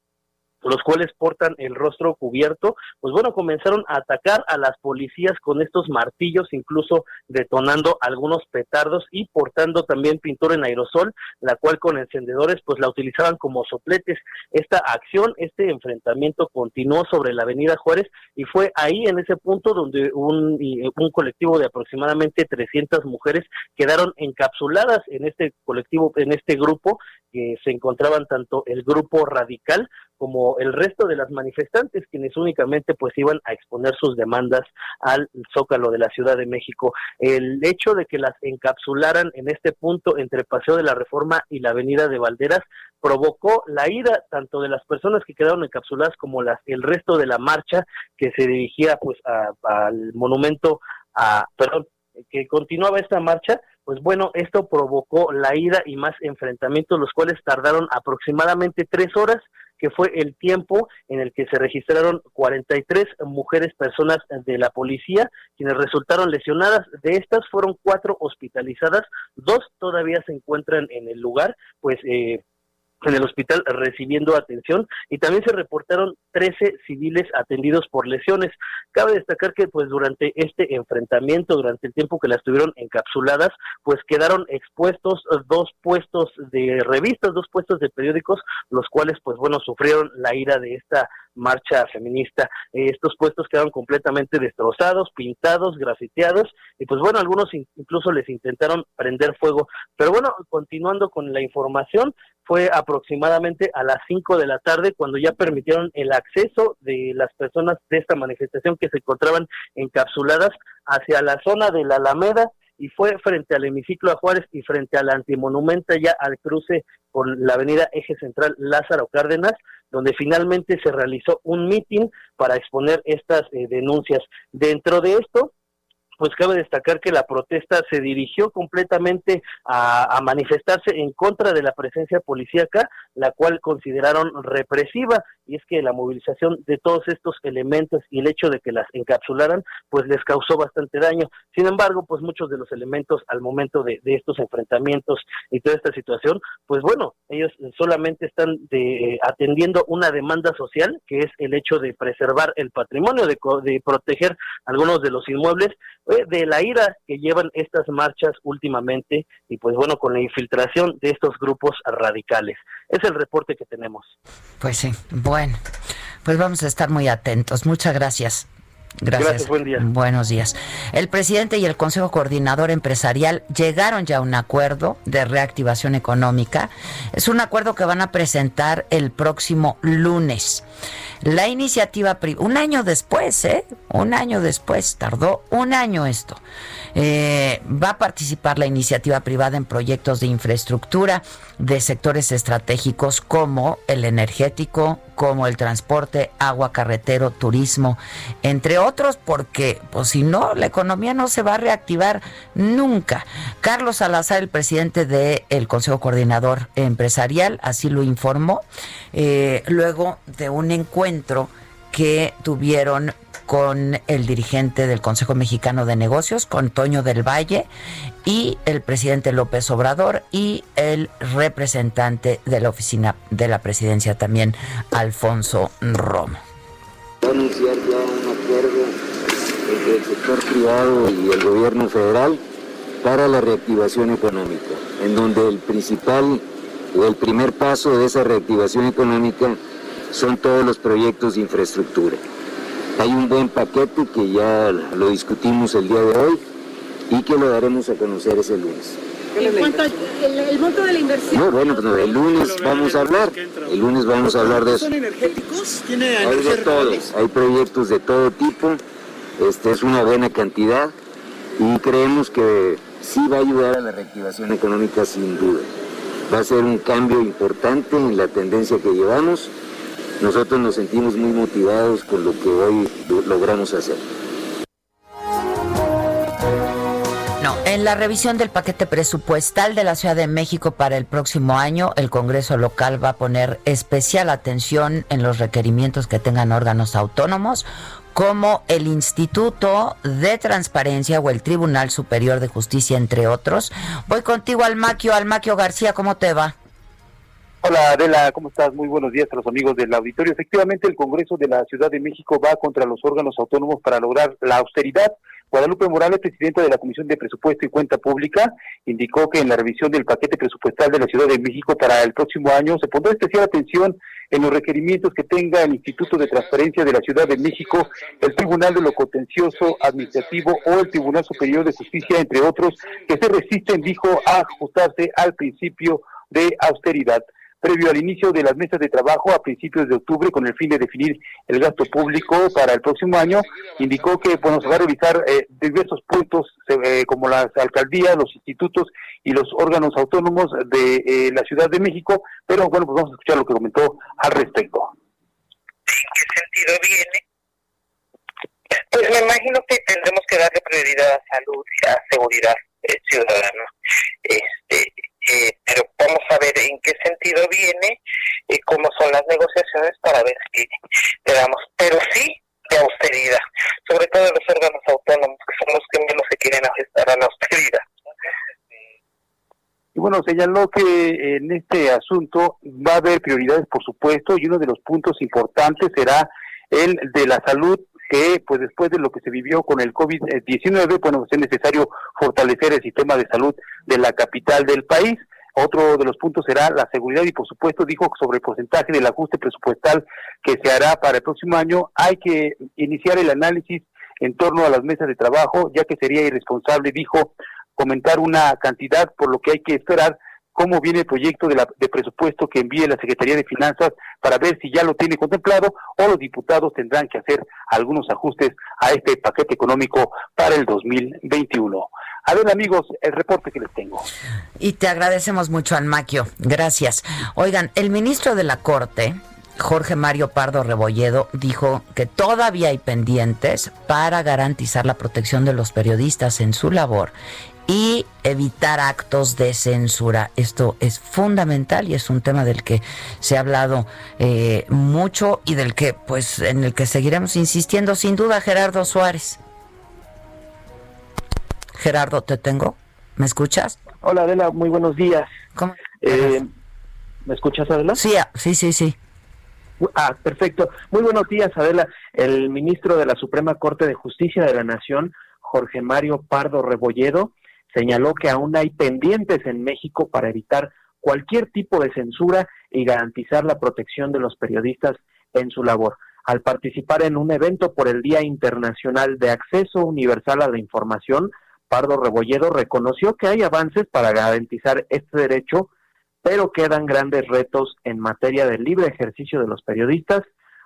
los cuales portan el rostro cubierto, pues bueno, comenzaron a atacar a las policías con estos martillos, incluso detonando algunos petardos y portando también pintura en aerosol, la cual con encendedores pues la utilizaban como sopletes. Esta acción, este enfrentamiento continuó sobre la avenida Juárez y fue ahí en ese punto donde un, un colectivo de aproximadamente 300 mujeres quedaron encapsuladas en este colectivo, en este grupo que se encontraban tanto el grupo radical como el resto de las manifestantes, quienes únicamente pues iban a exponer sus demandas al Zócalo de la Ciudad de México. El hecho de que las encapsularan en este punto entre Paseo de la Reforma y la Avenida de Valderas provocó la ira tanto de las personas que quedaron encapsuladas como las el resto de la marcha que se dirigía pues al monumento a perdón que continuaba esta marcha pues bueno, esto provocó la ira y más enfrentamientos, los cuales tardaron aproximadamente tres horas, que fue el tiempo en el que se registraron 43 mujeres personas de la policía, quienes resultaron lesionadas. De estas fueron cuatro hospitalizadas, dos todavía se encuentran en el lugar, pues eh, en el hospital recibiendo atención y también se reportaron 13 civiles atendidos por lesiones. Cabe destacar que pues durante este enfrentamiento, durante el tiempo que las tuvieron encapsuladas, pues quedaron expuestos dos puestos de revistas, dos puestos de periódicos, los cuales pues bueno sufrieron la ira de esta marcha feminista. estos puestos quedaron completamente destrozados, pintados, grafiteados y pues bueno, algunos incluso les intentaron prender fuego. Pero bueno, continuando con la información, fue aproximadamente a las 5 de la tarde cuando ya permitieron el acceso de las personas de esta manifestación que se encontraban encapsuladas hacia la zona de la Alameda y fue frente al hemiciclo a Juárez y frente al antimonumento ya al cruce por la avenida Eje Central Lázaro Cárdenas, donde finalmente se realizó un mitin para exponer estas eh, denuncias. Dentro de esto, pues cabe destacar que la protesta se dirigió completamente a, manifestarse en contra de la presencia policíaca, la cual consideraron represiva, y es que la movilización de todos estos elementos y el hecho de que las encapsularan, pues les causó bastante daño. Sin embargo, pues muchos de los elementos al momento de, estos enfrentamientos y toda esta situación, pues bueno, ellos solamente están de, atendiendo una demanda social, que es el hecho de preservar el patrimonio, de, de proteger algunos de los inmuebles, de la ira que llevan estas marchas últimamente y pues bueno, con la infiltración de estos grupos radicales. Es el reporte que tenemos. Pues sí, bueno, pues vamos a estar muy atentos. Muchas gracias. Gracias. buen día. Buenos días. El presidente y el Consejo Coordinador Empresarial llegaron ya a un acuerdo de reactivación económica. Es un acuerdo que van a presentar el próximo lunes. La iniciativa, un año después, ¿eh? Un año después, tardó un año esto. Eh, va a participar la iniciativa privada en proyectos de infraestructura de sectores estratégicos como el energético, como el transporte, agua, carretero, turismo, entre otros, porque pues si no, la economía no se va a reactivar nunca. Carlos Salazar, el presidente del Consejo Coordinador Empresarial, así lo informó, eh, luego de un encuentro que tuvieron con el dirigente del Consejo Mexicano de Negocios, con Toño del Valle, y el presidente López Obrador y el representante de la oficina de la presidencia también, Alfonso Romo. Anunciar ya un acuerdo entre el sector privado y el gobierno federal para la reactivación económica, en donde el principal o el primer paso de esa reactivación económica son todos los proyectos de infraestructura. Hay un buen paquete que ya lo discutimos el día de hoy y que lo daremos a conocer ese lunes. En cuanto al el, monto de la inversión. No, bueno, pues el lunes vamos a hablar. El lunes vamos a hablar de eso. ¿Son energéticos? ¿Tiene hay de todos, hay proyectos de todo tipo. Este es una buena cantidad y creemos que sí va a ayudar a la reactivación económica sin duda. Va a ser un cambio importante en la tendencia que llevamos nosotros nos sentimos muy motivados con lo que hoy logramos hacer. En la revisión del paquete presupuestal de la Ciudad de México para el próximo año, el Congreso local va a poner especial atención en los requerimientos que tengan órganos autónomos como el Instituto de Transparencia o el Tribunal Superior de Justicia, entre otros. Voy contigo, Almaquio. Almaquio García, ¿cómo te va? Hola Adela, ¿cómo estás? Muy buenos días a los amigos del auditorio. Efectivamente, el Congreso de la Ciudad de México va contra los órganos autónomos para lograr la austeridad. Guadalupe Morales, presidenta de la Comisión de Presupuesto y Cuenta Pública, indicó que en la revisión del paquete presupuestal de la Ciudad de México para el próximo año se pondrá especial atención en los requerimientos que tenga el Instituto de Transparencia de la Ciudad de México, el Tribunal de lo Contencioso Administrativo o el Tribunal Superior de Justicia, entre otros, que se resisten, dijo, a ajustarse al principio de austeridad previo al inicio de las mesas de trabajo a principios de octubre con el fin de definir el gasto público para el próximo año, indicó que bueno, se va a revisar eh, diversos puntos eh, como las alcaldías, los institutos y los órganos autónomos de eh, la Ciudad de México, pero bueno, pues vamos a escuchar lo que comentó al respecto. ¿En qué sentido viene? Pues me imagino que tendremos que darle prioridad a salud y a seguridad ciudadana. Este, eh, pero vamos a ver en qué sentido viene y cómo son las negociaciones para ver si le damos, pero sí de austeridad, sobre todo los órganos autónomos, que son los que menos se quieren ajustar a la austeridad. Y bueno, señaló que en este asunto va a haber prioridades, por supuesto, y uno de los puntos importantes será el de la salud que pues después de lo que se vivió con el COVID-19, bueno, es necesario fortalecer el sistema de salud de la capital del país. Otro de los puntos será la seguridad y por supuesto dijo sobre el porcentaje del ajuste presupuestal que se hará para el próximo año. Hay que iniciar el análisis en torno a las mesas de trabajo, ya que sería irresponsable, dijo, comentar una cantidad, por lo que hay que esperar cómo viene el proyecto de, la, de presupuesto que envíe la Secretaría de Finanzas para ver si ya lo tiene contemplado o los diputados tendrán que hacer algunos ajustes a este paquete económico para el 2021. A ver, amigos, el reporte que les tengo. Y te agradecemos mucho, Almaquio. Gracias. Oigan, el ministro de la Corte, Jorge Mario Pardo Rebolledo dijo que todavía hay pendientes para garantizar la protección de los periodistas en su labor y evitar actos de censura. Esto es fundamental y es un tema del que se ha hablado eh, mucho y del que, pues, en el que seguiremos insistiendo, sin duda, Gerardo Suárez. Gerardo, ¿te tengo? ¿Me escuchas? Hola, Adela, muy buenos días. ¿Cómo? Eh, ¿Me escuchas, Adela? Sí, ah, sí, sí, sí. Ah, perfecto. Muy buenos días, Adela. El ministro de la Suprema Corte de Justicia de la Nación, Jorge Mario Pardo Rebolledo, señaló que aún hay pendientes en México para evitar cualquier tipo de censura y garantizar la protección de los periodistas en su labor. Al participar en un evento por el Día Internacional de Acceso Universal a la Información, Pardo Rebolledo reconoció que hay avances para garantizar este derecho, pero quedan grandes retos en materia del libre ejercicio de los periodistas,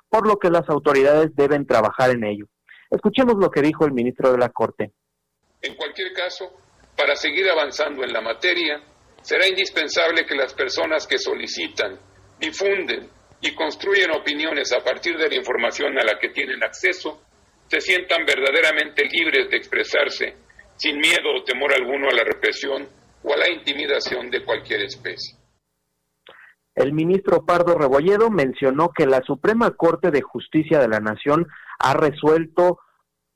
por lo que las autoridades deben trabajar en ello. Escuchemos lo que dijo el ministro de la Corte. En cualquier caso, para seguir avanzando en la materia, será indispensable que las personas que solicitan, difunden y construyen opiniones a partir de la información a la que tienen acceso, se sientan verdaderamente libres de expresarse sin miedo o temor alguno a la represión o a la intimidación de cualquier especie. El ministro Pardo Rebolledo mencionó que la Suprema Corte de Justicia de la Nación ha resuelto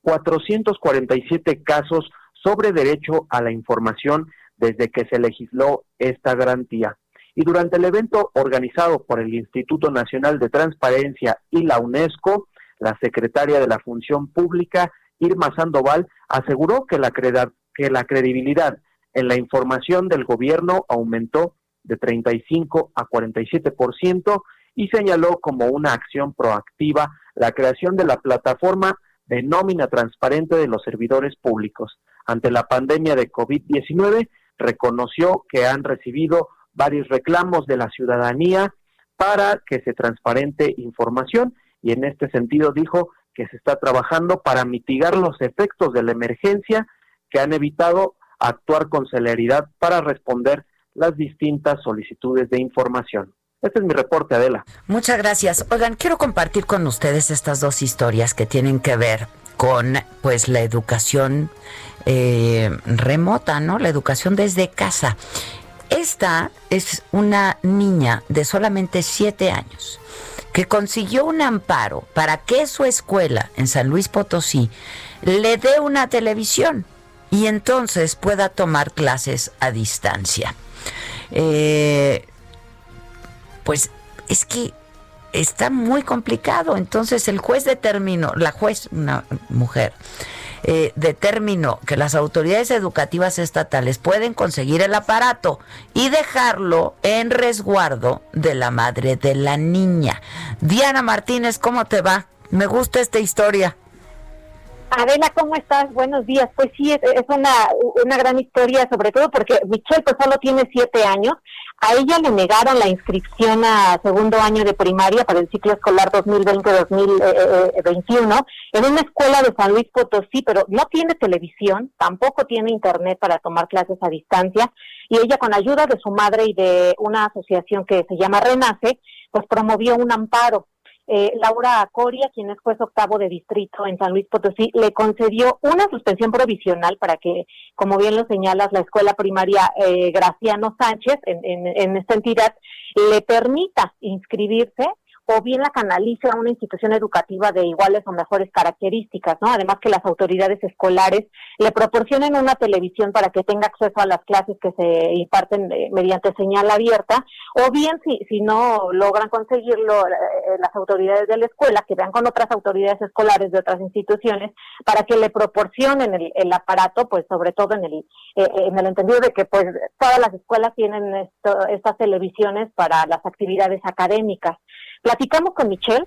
447 casos sobre derecho a la información desde que se legisló esta garantía. Y durante el evento organizado por el Instituto Nacional de Transparencia y la UNESCO, la secretaria de la Función Pública, Irma Sandoval, aseguró que la, que la credibilidad en la información del gobierno aumentó de 35 a 47% y señaló como una acción proactiva la creación de la plataforma de nómina transparente de los servidores públicos. Ante la pandemia de COVID-19, reconoció que han recibido varios reclamos de la ciudadanía para que se transparente información y en este sentido dijo que se está trabajando para mitigar los efectos de la emergencia que han evitado actuar con celeridad para responder las distintas solicitudes de información. Este es mi reporte, Adela. Muchas gracias. Oigan, quiero compartir con ustedes estas dos historias que tienen que ver con pues la educación eh, remota, ¿no? La educación desde casa. Esta es una niña de solamente siete años que consiguió un amparo para que su escuela en San Luis Potosí le dé una televisión y entonces pueda tomar clases a distancia. Eh, pues es que está muy complicado. Entonces el juez determinó, la juez, una mujer, eh, determinó que las autoridades educativas estatales pueden conseguir el aparato y dejarlo en resguardo de la madre de la niña. Diana Martínez, ¿cómo te va? Me gusta esta historia. Adela, ¿cómo estás? Buenos días. Pues sí, es, una, una gran historia, sobre todo porque Michelle pues solo tiene siete años. A ella le negaron la inscripción a segundo año de primaria para el ciclo escolar 2020-2021 en una escuela de San Luis Potosí, pero no tiene televisión, tampoco tiene internet para tomar clases a distancia y ella con ayuda de su madre y de una asociación que se llama Renace, pues promovió un amparo eh, Laura Coria, quien es juez octavo de distrito en San Luis Potosí, le concedió una suspensión provisional para que, como bien lo señalas, la escuela primaria eh, Graciano Sánchez en, en esta entidad le permita inscribirse o bien la canalice a una institución educativa de iguales o mejores características, ¿no? Además que las autoridades escolares le proporcionen una televisión para que tenga acceso a las clases que se imparten eh, mediante señal abierta, o bien si, si no logran conseguirlo eh, las autoridades de la escuela, que vean con otras autoridades escolares de otras instituciones, para que le proporcionen el, aparato, pues sobre todo en el, eh, en el entendido de que pues todas las escuelas tienen estas televisiones para las actividades académicas. Platicamos con Michelle,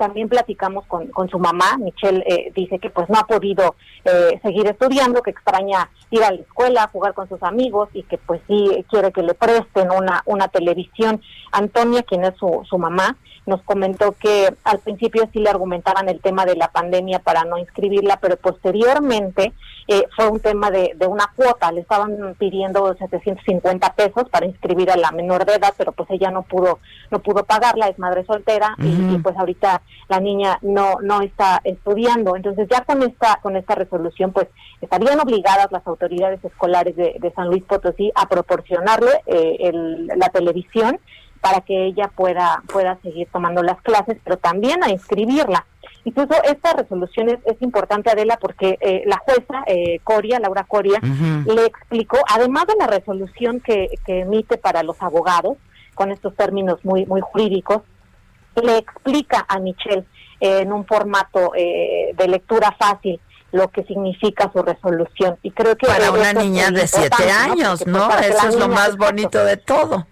también platicamos con, con su mamá. Michelle eh, dice que pues no ha podido eh, seguir estudiando, que extraña ir a la escuela, jugar con sus amigos y que pues sí quiere que le presten una, una televisión. Antonia, quien es su, su mamá, nos comentó que al principio sí le argumentaban el tema de la pandemia para no inscribirla, pero posteriormente eh, fue un tema de, de, una cuota, le estaban pidiendo 750 pesos para inscribir a la menor de edad, pero pues ella no pudo no pudo pagarla, es madre soltera y, pues ahorita la niña no no está estudiando, entonces ya con esta con esta resolución pues estarían obligadas las autoridades escolares de, San Luis Potosí a proporcionarle eh, la televisión para que ella pueda, pueda seguir tomando las clases, pero también a inscribirla. Incluso esta resolución es, importante, Adela, porque eh, la jueza eh, Coria, Laura Coria, le explicó, además de la resolución que, emite para los abogados, con estos términos muy, muy jurídicos, le explica a Michelle en un formato eh, de lectura fácil lo que significa su resolución. Y creo que para una niña de siete años, ¿no? Pues, Eso es lo más bonito de todo.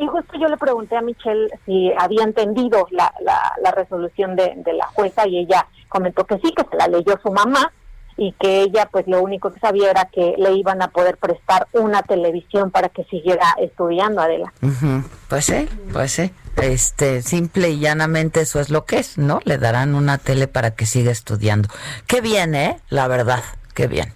Y justo yo le pregunté a Michelle si había entendido la, la, resolución de, de, la jueza y ella comentó que sí, que se la leyó su mamá y que ella pues lo único que sabía era que le iban a poder prestar una televisión para que siguiera estudiando Adela. Pues sí, pues sí. Este, simple y llanamente eso es lo que es, ¿no? Le darán una tele para que siga estudiando. Qué bien, ¿eh? La verdad, qué bien.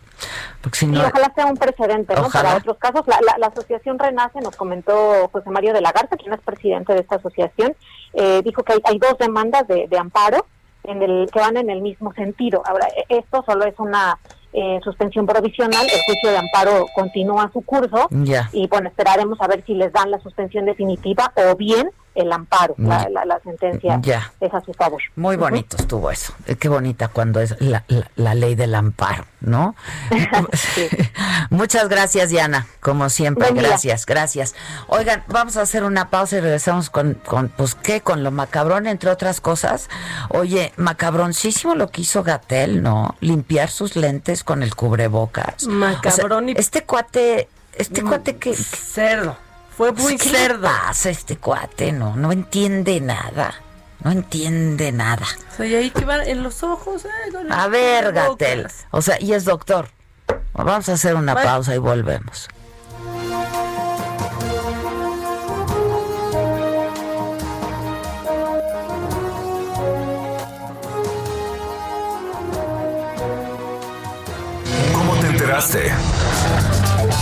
Porque si Y ojalá sea un precedente ¿no? Ojalá. para otros casos. La, la- la asociación Renace, nos comentó José Mario de la Garza, quien es presidente de esta asociación, eh, dijo que hay, hay dos demandas de, de amparo en el que van en el mismo sentido. Ahora, e- esto solo es una eh, suspensión provisional, el juicio de amparo continúa su curso y bueno, esperaremos a ver si les dan la suspensión definitiva o bien el amparo, la, Ya. la- la sentencia Ya. es a su favor. Muy bonito estuvo eso. Eh, Qué bonita cuando es la, la- la ley del amparo, ¿no? *laughs* *laughs* Muchas gracias, Diana. Como siempre, Buen día. gracias, gracias. Oigan, vamos a hacer una pausa y regresamos con, con, pues, ¿qué? Con lo macabrón, entre otras cosas. Oye, macabroncísimo lo que hizo Gatel, ¿no? Limpiar sus lentes con el cubrebocas. Macabrón O sea, Este cuate, este cuate que... Cerdo. Fue muy ¿Qué cerdo. le pasa a este cuate? No, no entiende nada. No entiende nada. O sea, y ahí que van en los ojos. eh, el A ver. Gatel. O sea, y es doctor. Vamos a hacer una pausa y volvemos. ¿Cómo te enteraste?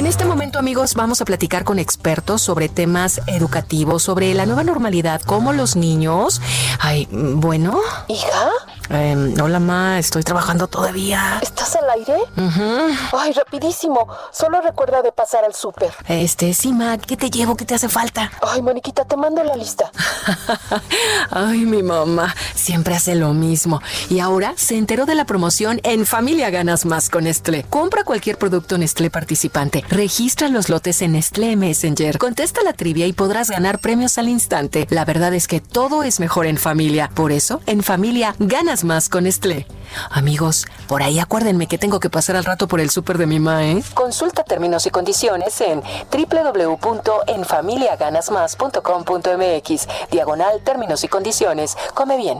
En este momento, amigos, vamos a platicar con expertos sobre temas educativos, sobre la nueva normalidad, cómo los niños. Ay, mm, bueno. ¿Hija? Em, hola, ma, estoy trabajando todavía. ¿Estás al aire? Ay, rapidísimo. Solo recuerda de pasar al súper. Este, sí, ma, ¿qué te llevo? ¿Qué te hace falta? Ay, Moniquita, te mando la lista. *laughs* Ay, mi mamá siempre hace lo mismo. Y ahora se enteró de la promoción en Familia Ganas Más con Nestlé. Compra cualquier producto Nestlé participante. Registra los lotes en Nestlé Messenger. Contesta la trivia y podrás ganar premios al instante. La verdad es que todo es mejor en familia. Por eso, en familia ganas más con Nestlé. Amigos, por ahí acuérdenme que tengo que pasar al rato por el súper de mi ma, ¿eh? Consulta términos y condiciones en www.enfamiliaganasmas.com.mx. Diagonal términos y condiciones. Come bien.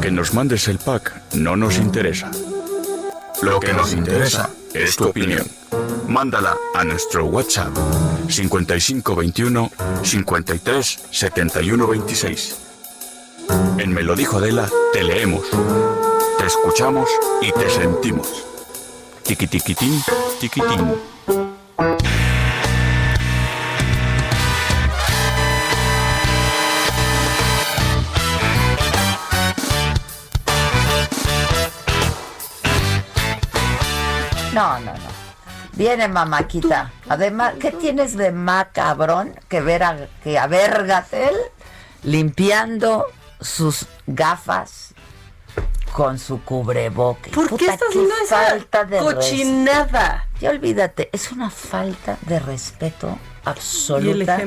Que nos mandes el pack no nos interesa. Lo que nos interesa es tu opinión. Mándala a nuestro WhatsApp 5521 53 71 26. En Me lo dijo Adela, te leemos, te escuchamos y te sentimos. Tiqui tiquitín, tiquitín. No, no, no. Viene mamaquita. Además, ¿qué tienes de macabrón que ver a, que a ver Gatel limpiando sus gafas con su cubreboca? ¿Por qué Puta, estás haciendo esa falta de cochinada? Ya olvídate, es una falta de respeto absoluta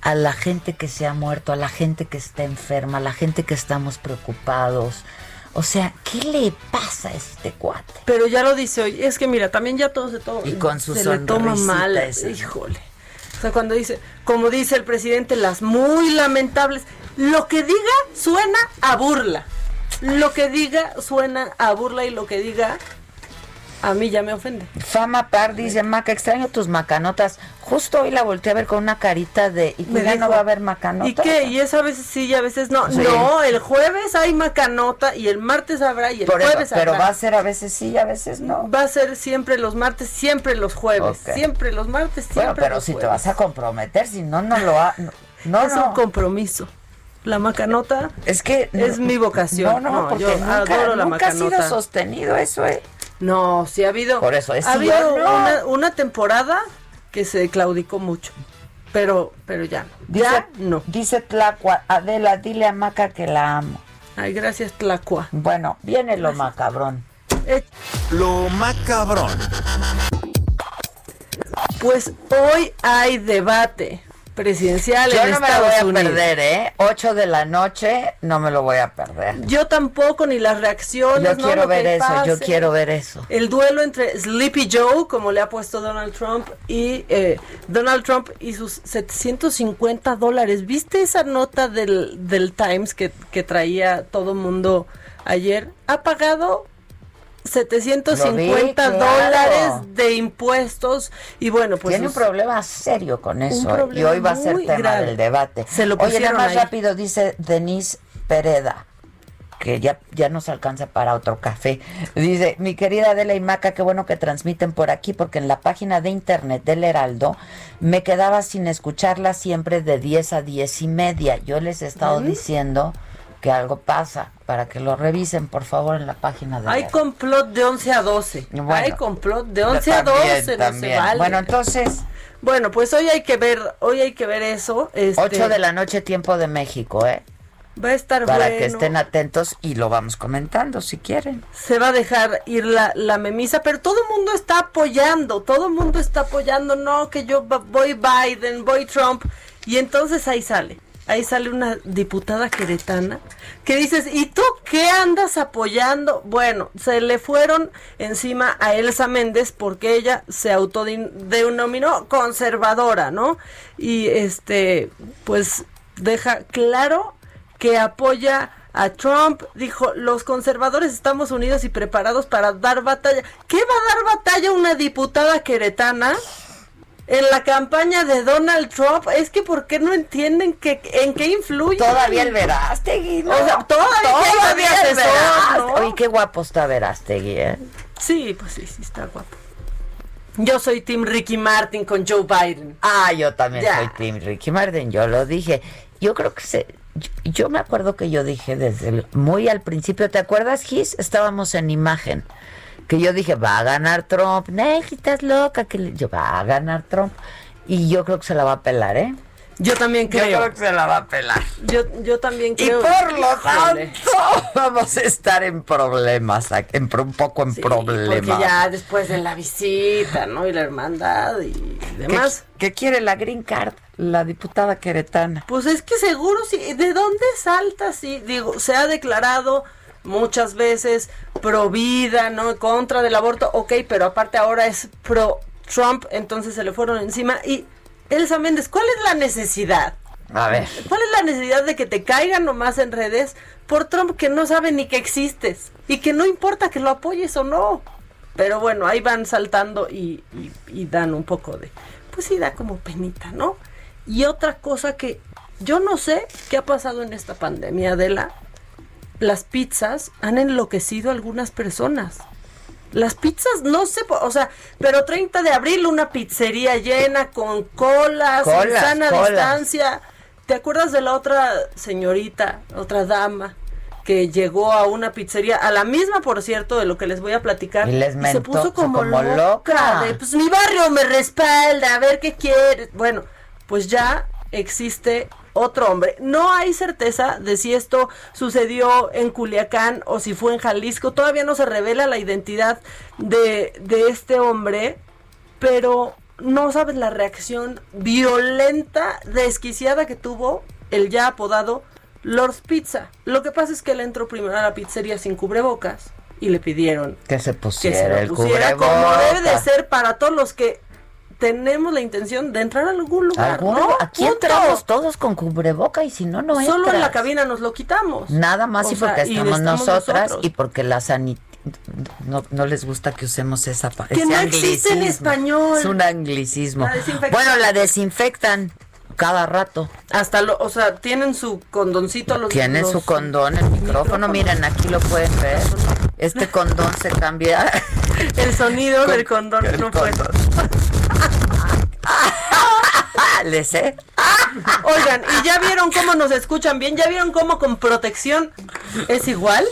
a la gente que se ha muerto, a la gente que está enferma, a la gente que estamos preocupados. O sea, ¿qué le pasa a este cuate? Pero ya lo dice hoy. Es que mira, también ya todo se toma. Y con su se le toma mal. esa. Híjole. O sea, cuando dice, como dice el presidente, las muy lamentables. Lo que diga suena a burla. Lo que diga suena a burla y lo que diga a mí ya me ofende. Fama Par dice, Maca, extraño tus macanotas. Justo hoy la volteé a ver con una carita de, y Me ya no va a haber macanotas. ¿Y qué? Y eso a veces sí y a veces no. Sí. No, el jueves hay macanota y el martes habrá y el Por eso, jueves pero habrá. va a ser a veces sí y a veces no. Va a ser siempre los martes, siempre los jueves. Siempre los martes, siempre Bueno, pero los si te jueves. vas a comprometer, si no, no lo ha... No, no, es no. un compromiso. La macanota es que es mi vocación. No, no, porque yo nunca, adoro la nunca ha sido sostenido eso, ¿eh? No, sí ha habido. Por eso es ha habido no. una, una temporada que se claudicó mucho. Pero, pero ya no. Dice, ya no. Dice Tlacua, Adela, dile a Maca que la amo. Ay, gracias, Tlacua. Bueno, viene lo macabrón. Lo macabrón. Pues hoy hay debate. Presidencial Yo en no me lo voy a Unidos. perder, ¿eh? 8 de la noche, no me lo voy a perder. Yo tampoco, ni las reacciones. Yo ¿no? quiero ver eso, yo quiero ver eso. El duelo entre Sleepy Joe, como le ha puesto Donald Trump, y eh, Donald Trump y sus 750 dólares. ¿Viste esa nota del, del Times que, que traía todo mundo ayer? Ha pagado 750 Lo vi, claro. dólares de impuestos y bueno, pues Tiene un problema serio con eso. ¿eh? y hoy va a ser tema grave. del debate. Se lo Oye, nada más ahí. rápido, dice Denise Pereda, que ya, ya nos alcanza para otro café. Dice, mi querida Adela y Maca, qué bueno que transmiten por aquí, porque en la página de internet del Heraldo me quedaba sin escucharla siempre de 10 a 10 y media. Yo les he estado ¿Mm? diciendo que algo pasa, para que lo revisen, por favor, en la página del Hay complot de 11 a 12. Bueno. hay complot de 11 a También, 12, no también. se vale. Bueno, entonces, Bueno, pues hoy hay que ver, hoy hay que ver eso. Este, 8 de la noche, tiempo de México, ¿eh? Va a estar Para bueno. que estén atentos y lo vamos comentando si quieren. Se va a dejar ir la, la memisa, pero todo el mundo está apoyando, todo el mundo está apoyando, no, que yo voy Biden, voy Trump, y entonces ahí sale, ahí sale una diputada queretana que dices, ¿y tú qué andas apoyando? Bueno, se le fueron encima a Elsa Méndez porque ella se autodenominó conservadora, ¿no? Y este, pues deja claro que apoya a Trump, dijo, los conservadores estamos unidos y preparados para dar batalla. ¿Qué va a dar batalla una diputada queretana en la campaña de Donald Trump? Es que ¿por qué no entienden que en qué influye? Todavía el Verástegui, ¿no? O sea, todavía, Todavía el Verástegui. ¿no? Oye, qué guapo está Verástegui, ¿eh? Sí, pues sí, sí está guapo. Yo soy Tim Ricky Martin con Joe Biden. Ah, yo también Ya. soy Tim Ricky Martin, yo lo dije. Yo creo que se... Yo, yo me acuerdo que yo dije desde el- muy al principio, ¿te acuerdas, Gis? Estábamos en imagen. Que yo dije, va a ganar Trump. Estás loca. Que le- yo, va a ganar Trump. Y yo creo que se la va a pelar, ¿eh? Yo también Yo creo. creo que se la va a pelar. Yo, yo también Y creo. por lo Híjole. tanto, *laughs* vamos a estar en problemas, en, un poco en Sí, problemas. Porque ya después de la visita, ¿no? Y la hermandad y ¿Qué, demás. qué quiere la green card? La diputada queretana. Pues es que seguro sí. ¿De dónde salta? Sí, digo, se ha declarado muchas veces pro vida, ¿no? Contra del aborto, ok, pero aparte ahora es pro Trump, entonces se le fueron encima. Y Elsa Méndez, ¿cuál es la necesidad? A ver. ¿Cuál es la necesidad de que te caigan nomás en redes por Trump que no sabe ni que existes? Y que no importa que lo apoyes o no. Pero bueno, ahí van saltando y, y- y dan un poco de... Pues sí, da como penita, ¿no? Y otra cosa que yo no sé qué ha pasado en esta pandemia, Adela. Las pizzas han enloquecido a algunas personas. Las pizzas, no sé, o sea, pero 30 de abril una pizzería llena con colas, en Colas, sana colas. distancia. ¿Te acuerdas de la otra señorita, otra dama que llegó a una pizzería, a la misma, por cierto, de lo que les voy a platicar? Y les se mentó, puso como, como loca, loca. de, pues mi barrio me respalda, a ver qué quiere. Bueno, pues ya existe otro hombre. No hay certeza de si esto sucedió en Culiacán o si fue en Jalisco. Todavía no se revela la identidad de, de este hombre, pero no sabes la reacción violenta, desquiciada que tuvo el ya apodado Lord Pizza. Lo que pasa es que él entró primero a la pizzería sin cubrebocas y le pidieron Que se que pusiera se lo el pusiera como debe de ser para todos los que tenemos la intención de entrar a algún lugar. Alguno- ¿no? Aquí Punto. entramos todos con cubreboca y si no, no Solo en la cabina nos lo quitamos. Nada más O y sea, porque y estamos, nosotras nosotros. y porque la sanit no, no les gusta que usemos esa pa- Que no existe en español. Es un anglicismo. La. Bueno, la desinfectan cada rato. Hasta lo, o sea, tienen su condoncito los Tiene los- su condón, el micrófono, miren, aquí lo pueden ver. Este condón se cambia. *laughs* El sonido *laughs* del condón el no fue. *laughs* ¿Le sé? Oigan, ¿y ya vieron cómo nos escuchan bien? ¿Ya vieron cómo con protección es igual?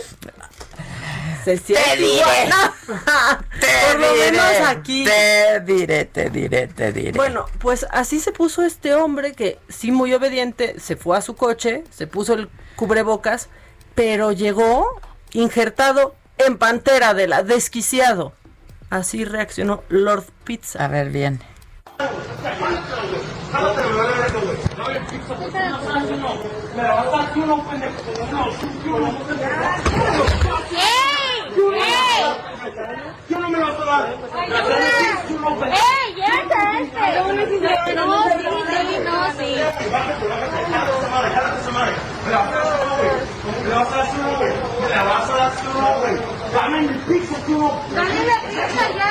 Se siente diré. igual. *laughs* No. Por lo diré, menos aquí. Te diré, te diré, te diré. Bueno, pues así se puso este hombre que sí muy obediente, se fue a su coche, se puso el cubrebocas, pero llegó injertado en pantera de la desquiciado. Así reaccionó Lord Pizza. A ver, bien. Me la vas a dar tú, no, pendejo. No, tú no, Tú no me lo vas a dar. Tú no, pendejo. ¡Ey! ¡Llévate a este! Dale la pizza ya.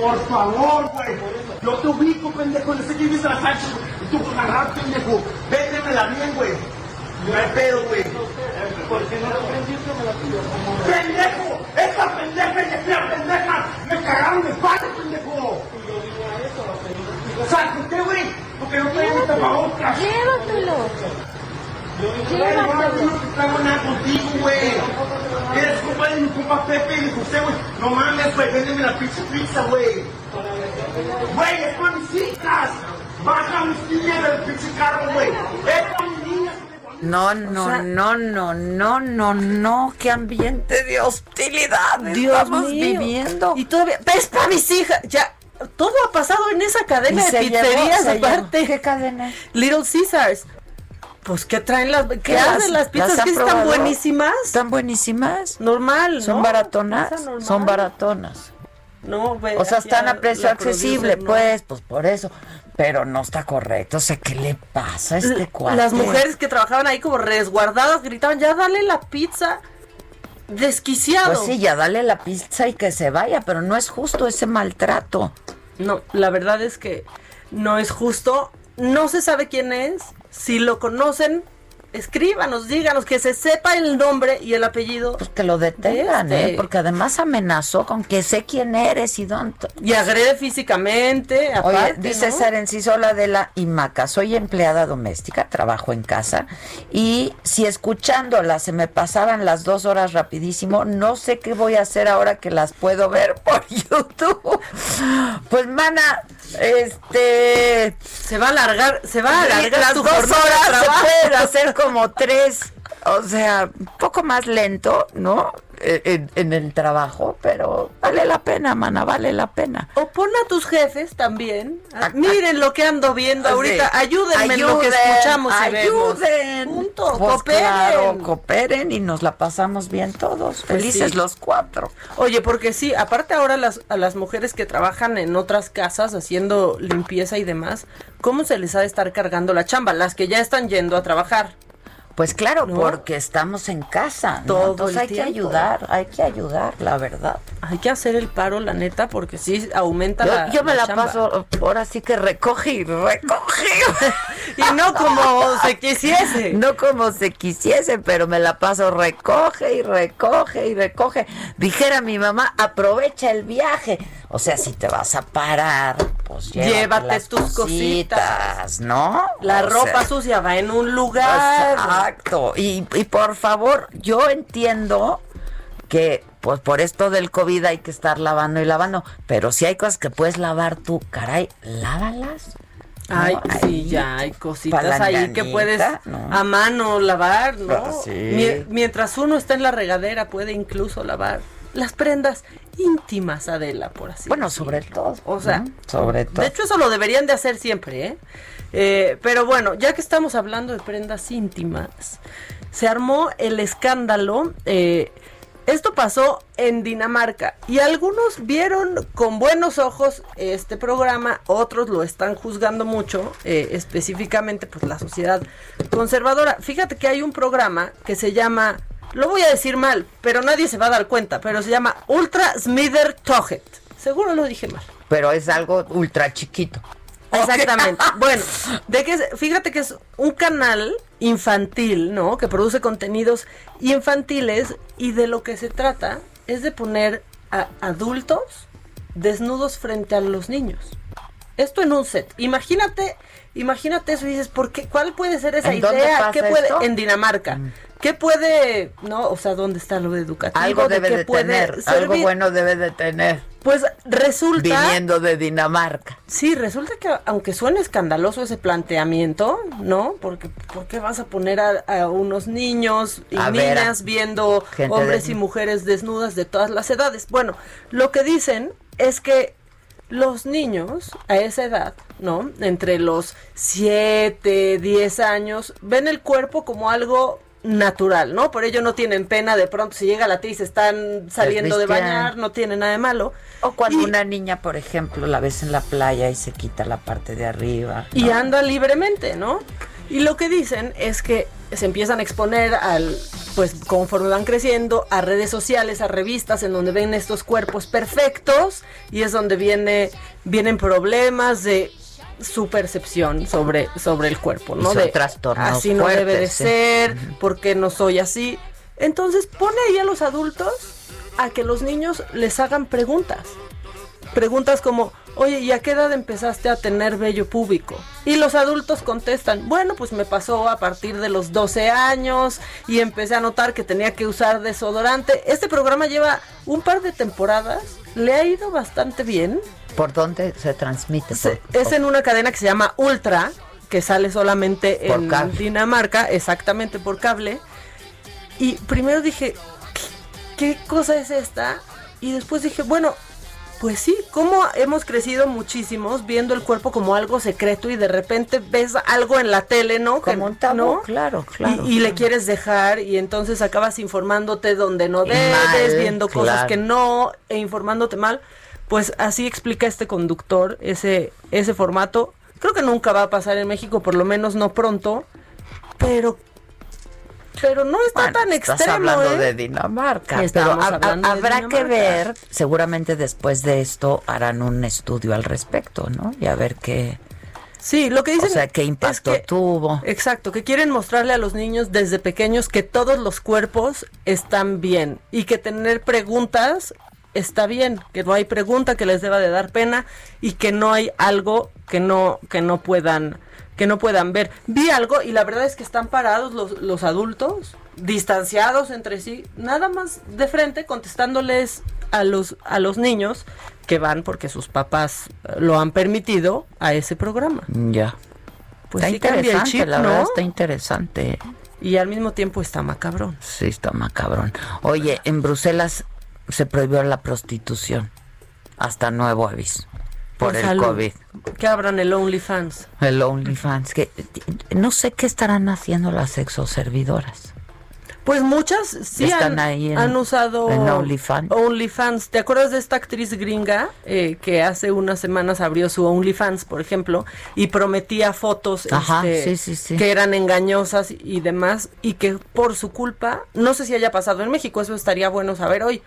por favor, güey. Yo te ubico, pendejo, no sé quién viste la Sánchez. Y tú por agarrar, pendejo. Véndemela bien, güey. No hay pedo, güey. ¿Por qué no lo vendiste me la pidió? ¡Pendejo! ¡Esta pendeja y esta pendeja! ¡Me cagaron el padre, pendejo! ¿Sabes por qué, güey? Porque no tengo tapabocas. ¡Llévatelo! Yo no traigo nada contigo, güey. Eres compa de mi compa Pepe y de José, güey. No mames, güey, véndeme la pizza pizza, güey. Güey, es para mis hijas. Baja mis niñas del pinche carro, güey. Es para mis niñas. No, no, no, no, no, no, no, qué ambiente de hostilidad Dios estamos mío. viviendo. Y todavía, ves para mis hijas, ya, todo ha pasado en esa cadena Y de pizzerías aparte. ¿Qué cadena? Little Caesars. Pues, ¿qué traen las, qué las- hacen las pizzas? las que están probado? buenísimas? Están buenísimas. Normal, Son ¿no? baratonas. Son baratonas. No, güey, O sea, están a precio accesible, producer, no. pues, pues por eso. Pero no está correcto. O sea, ¿qué le pasa a este cuate? Las mujeres que trabajaban ahí como resguardadas gritaban, ya dale la pizza. Desquiciado. Pues sí, ya dale la pizza y que se vaya, pero no es justo ese maltrato. No, la verdad es que no es justo. No se sabe quién es. Si lo conocen, escríbanos, díganos que se sepa el nombre y el apellido. Pues que lo detengan, Este. ¿eh? Porque además amenazó con que sé quién eres y dónde. Y agrede físicamente. Oye, aparte, dice ¿no? Sarencisola de la IMACA, soy empleada doméstica, trabajo en casa y si escuchándola se me pasaban las dos horas rapidísimo, no sé qué voy a hacer ahora que las puedo ver por *laughs* YouTube. Pues, mana, este... Se va a alargar, se va a alargar las tu dos horas se pueden hacer como tres, o sea, un poco más lento, ¿no? En, en el trabajo, pero vale la pena, mana, vale la pena. O pon a tus jefes también. Miren lo que ando viendo ahorita. Sí. Ayúdenme en lo que escuchamos y vemos. ayuden. Punto. Pues cooperen. claro, cooperen y nos la pasamos bien todos, Pues felices sí. los cuatro. Oye, porque sí, aparte ahora las, a las mujeres que trabajan en otras casas haciendo limpieza y demás, ¿cómo se les ha de estar cargando la chamba? Las que ya están yendo a trabajar. Pues claro, ¿No? porque estamos en casa, ¿no? Todo Entonces el hay que ayudar, hay que ayudar, la verdad. Hay que hacer el paro, la neta, porque sí aumenta Yo, la yo me la, paso ahora sí que recoge y recoge. *laughs* Y no como se quisiese. No como se quisiese, pero me la paso recoge y recoge y recoge. Dijera mi mamá, aprovecha el viaje. O sea, si te vas a parar, pues llévate, tus cositas, ¿no? La O ropa sea, sucia va en un lugar. Exacto. Y, y por favor, yo entiendo que pues por esto del COVID hay que estar lavando y lavando, pero si hay cosas que puedes lavar tú, caray, lávalas. Ay, ¿no? sí, Ahí, ya hay cositas ahí que puedes ¿no? a mano lavar, ¿no? Ah, sí. Mientras uno está en la regadera puede incluso lavar las prendas íntimas, Adela, por así Bueno, sobre todo. O sea, ¿no? sobre todo. De hecho, eso lo deberían de hacer siempre, ¿eh? Eh, pero bueno, ya que estamos hablando de prendas íntimas, se armó el escándalo. eh, esto pasó en Dinamarca y algunos vieron con buenos ojos este programa, otros lo están juzgando mucho, eh, específicamente pues la sociedad conservadora. Fíjate que hay un programa que se llama, lo voy a decir mal, pero nadie se va a dar cuenta, pero se llama Ultra Smither Toget. Seguro lo dije mal. Pero es algo ultra chiquito. Exactamente. *laughs* Bueno, de que es- fíjate que es un canal infantil, ¿no? Que produce contenidos infantiles y de lo que se trata es de poner a adultos desnudos frente a los niños. Esto en un set. Imagínate, imagínate eso y dices, ¿por qué? ¿Cuál puede ser esa ¿En dónde idea? pasa ¿Qué puede esto? Mm. en Dinamarca? ¿Qué puede, no, o sea, dónde está lo educativo? Algo debe de puede tener, algo bueno debe de tener. Pues resulta Viniendo de Dinamarca. Sí, resulta que aunque suene escandaloso ese planteamiento, ¿no? Porque ¿por qué vas a poner a, a unos niños y A ver, niñas viendo hombres de- y mujeres desnudas de todas las edades? Bueno, lo que dicen es que los niños a esa edad, ¿no? Entre los 7, 10 años, ven el cuerpo como algo natural, ¿no? Por ello no tienen pena de pronto si llega la tía y se están saliendo de bañar, no tiene nada de malo. O cuando una niña, por ejemplo, la ves en la playa y se quita la parte de arriba. y anda libremente, ¿no? Y lo que dicen es que se empiezan a exponer al, pues conforme van creciendo, a redes sociales, a revistas en donde ven estos cuerpos perfectos y es donde viene, vienen problemas de su percepción sobre, sobre el cuerpo, ¿no? De así no debe de sí. ser, ¿por qué no soy así? Entonces pone ahí a los adultos a que los niños les hagan preguntas preguntas como, oye, ¿y a qué edad empezaste a tener vello púbico? Y los adultos contestan, bueno, pues me pasó a partir de los 12 años y empecé a notar que tenía que usar desodorante. Este programa lleva un par de temporadas, le ha ido bastante bien. ¿Por dónde se transmite? Se- Por- es en una cadena que se llama Ultra, que sale solamente Por en cable. Dinamarca, exactamente por cable. Y primero dije, ¿qué, qué cosa es esta? Y después dije, bueno, pues sí, cómo hemos crecido muchísimos viendo el cuerpo como algo secreto y de repente ves algo en la tele, ¿no? Que- Como un tabú, ¿no? claro, claro. Y, y le quieres dejar y entonces acabas informándote donde no debes, mal, viendo cosas que no e informándote mal. Pues así explica este conductor ese ese formato. Creo que nunca va a pasar en México, por lo menos no pronto, pero pero no está Bueno, tan estás extremo, hablando ¿eh? de Dinamarca. Estamos pero de habrá que ver, seguramente después de esto harán un estudio al respecto, ¿no? Y a ver qué. Sí, lo que dicen O sea, qué impacto es que- tuvo. Exacto, que quieren mostrarle a los niños desde pequeños que todos los cuerpos están bien y que tener preguntas está bien, que no hay pregunta que les deba de dar pena y que no hay algo que no que no puedan que no puedan ver. Vi algo y la verdad es que están parados los, los adultos, distanciados entre sí, nada más de frente contestándoles a los a los niños que van porque sus papás eh, lo han permitido a ese programa. Ya. Pues está sí el interesante, chip, la ¿no? verdad está interesante. Y al mismo tiempo está macabrón. Sí, está macabrón. Oye, en Bruselas se prohibió la prostitución. Hasta nuevo aviso. Por, el salud. COVID. Que abran el OnlyFans. El OnlyFans. Que, no sé qué estarán haciendo las sexoservidoras. Pues muchas sí Están han, ahí en- han usado OnlyFans. OnlyFans. ¿Te acuerdas de esta actriz gringa eh, que hace unas semanas abrió su OnlyFans, por ejemplo, y prometía fotos Ajá, este, sí, sí, sí. que eran engañosas y demás, y que por su culpa, no sé si haya pasado en México, eso estaría bueno saber hoy,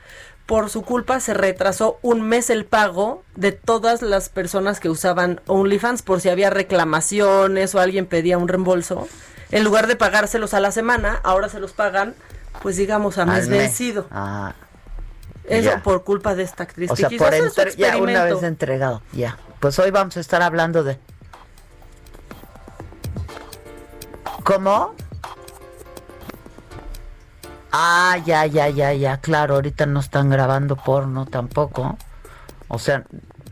por su culpa se retrasó un mes el pago de todas las personas que usaban OnlyFans por si había reclamaciones o alguien pedía un reembolso. En lugar de pagárselos a la semana, ahora se los pagan, pues digamos, a mes vencido. Ah, Eso ya. por culpa de esta actriz. o sea, por entre- ya una vez entregado. Ya. Pues hoy vamos a estar hablando de. ¿Cómo? Ah, ya, ya, ya, ya. Claro, ahorita no están grabando porno tampoco. O sea,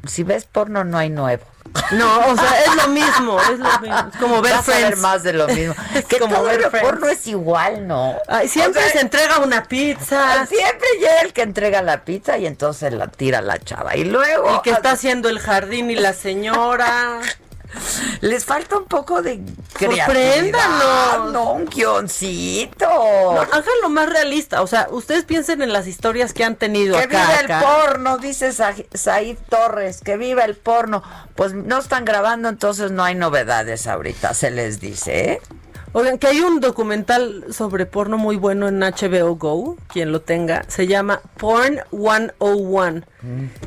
si ves porno no hay nuevo. No, o sea, es lo mismo, es lo mismo. Es como ver Vas a ver Friends. más de lo mismo. *laughs* Es que como todo ver el porno es igual, ¿no? Ay, siempre O sea, se entrega una pizza. Siempre llega el que entrega la pizza y entonces la tira la chava. Y luego. El que está haciendo el jardín y la señora. Les falta un poco de creatividad, No, un guioncito. No, háganlo más realista. O sea, ustedes piensen en las historias que han tenido que acá. viva el porno, dice Sa- Said Torres, que viva el porno. Pues no están grabando, entonces no hay novedades ahorita, se les dice, ¿eh? Oigan, que hay un documental sobre porno muy bueno en HBO Go, quien lo tenga, se llama Porn 101.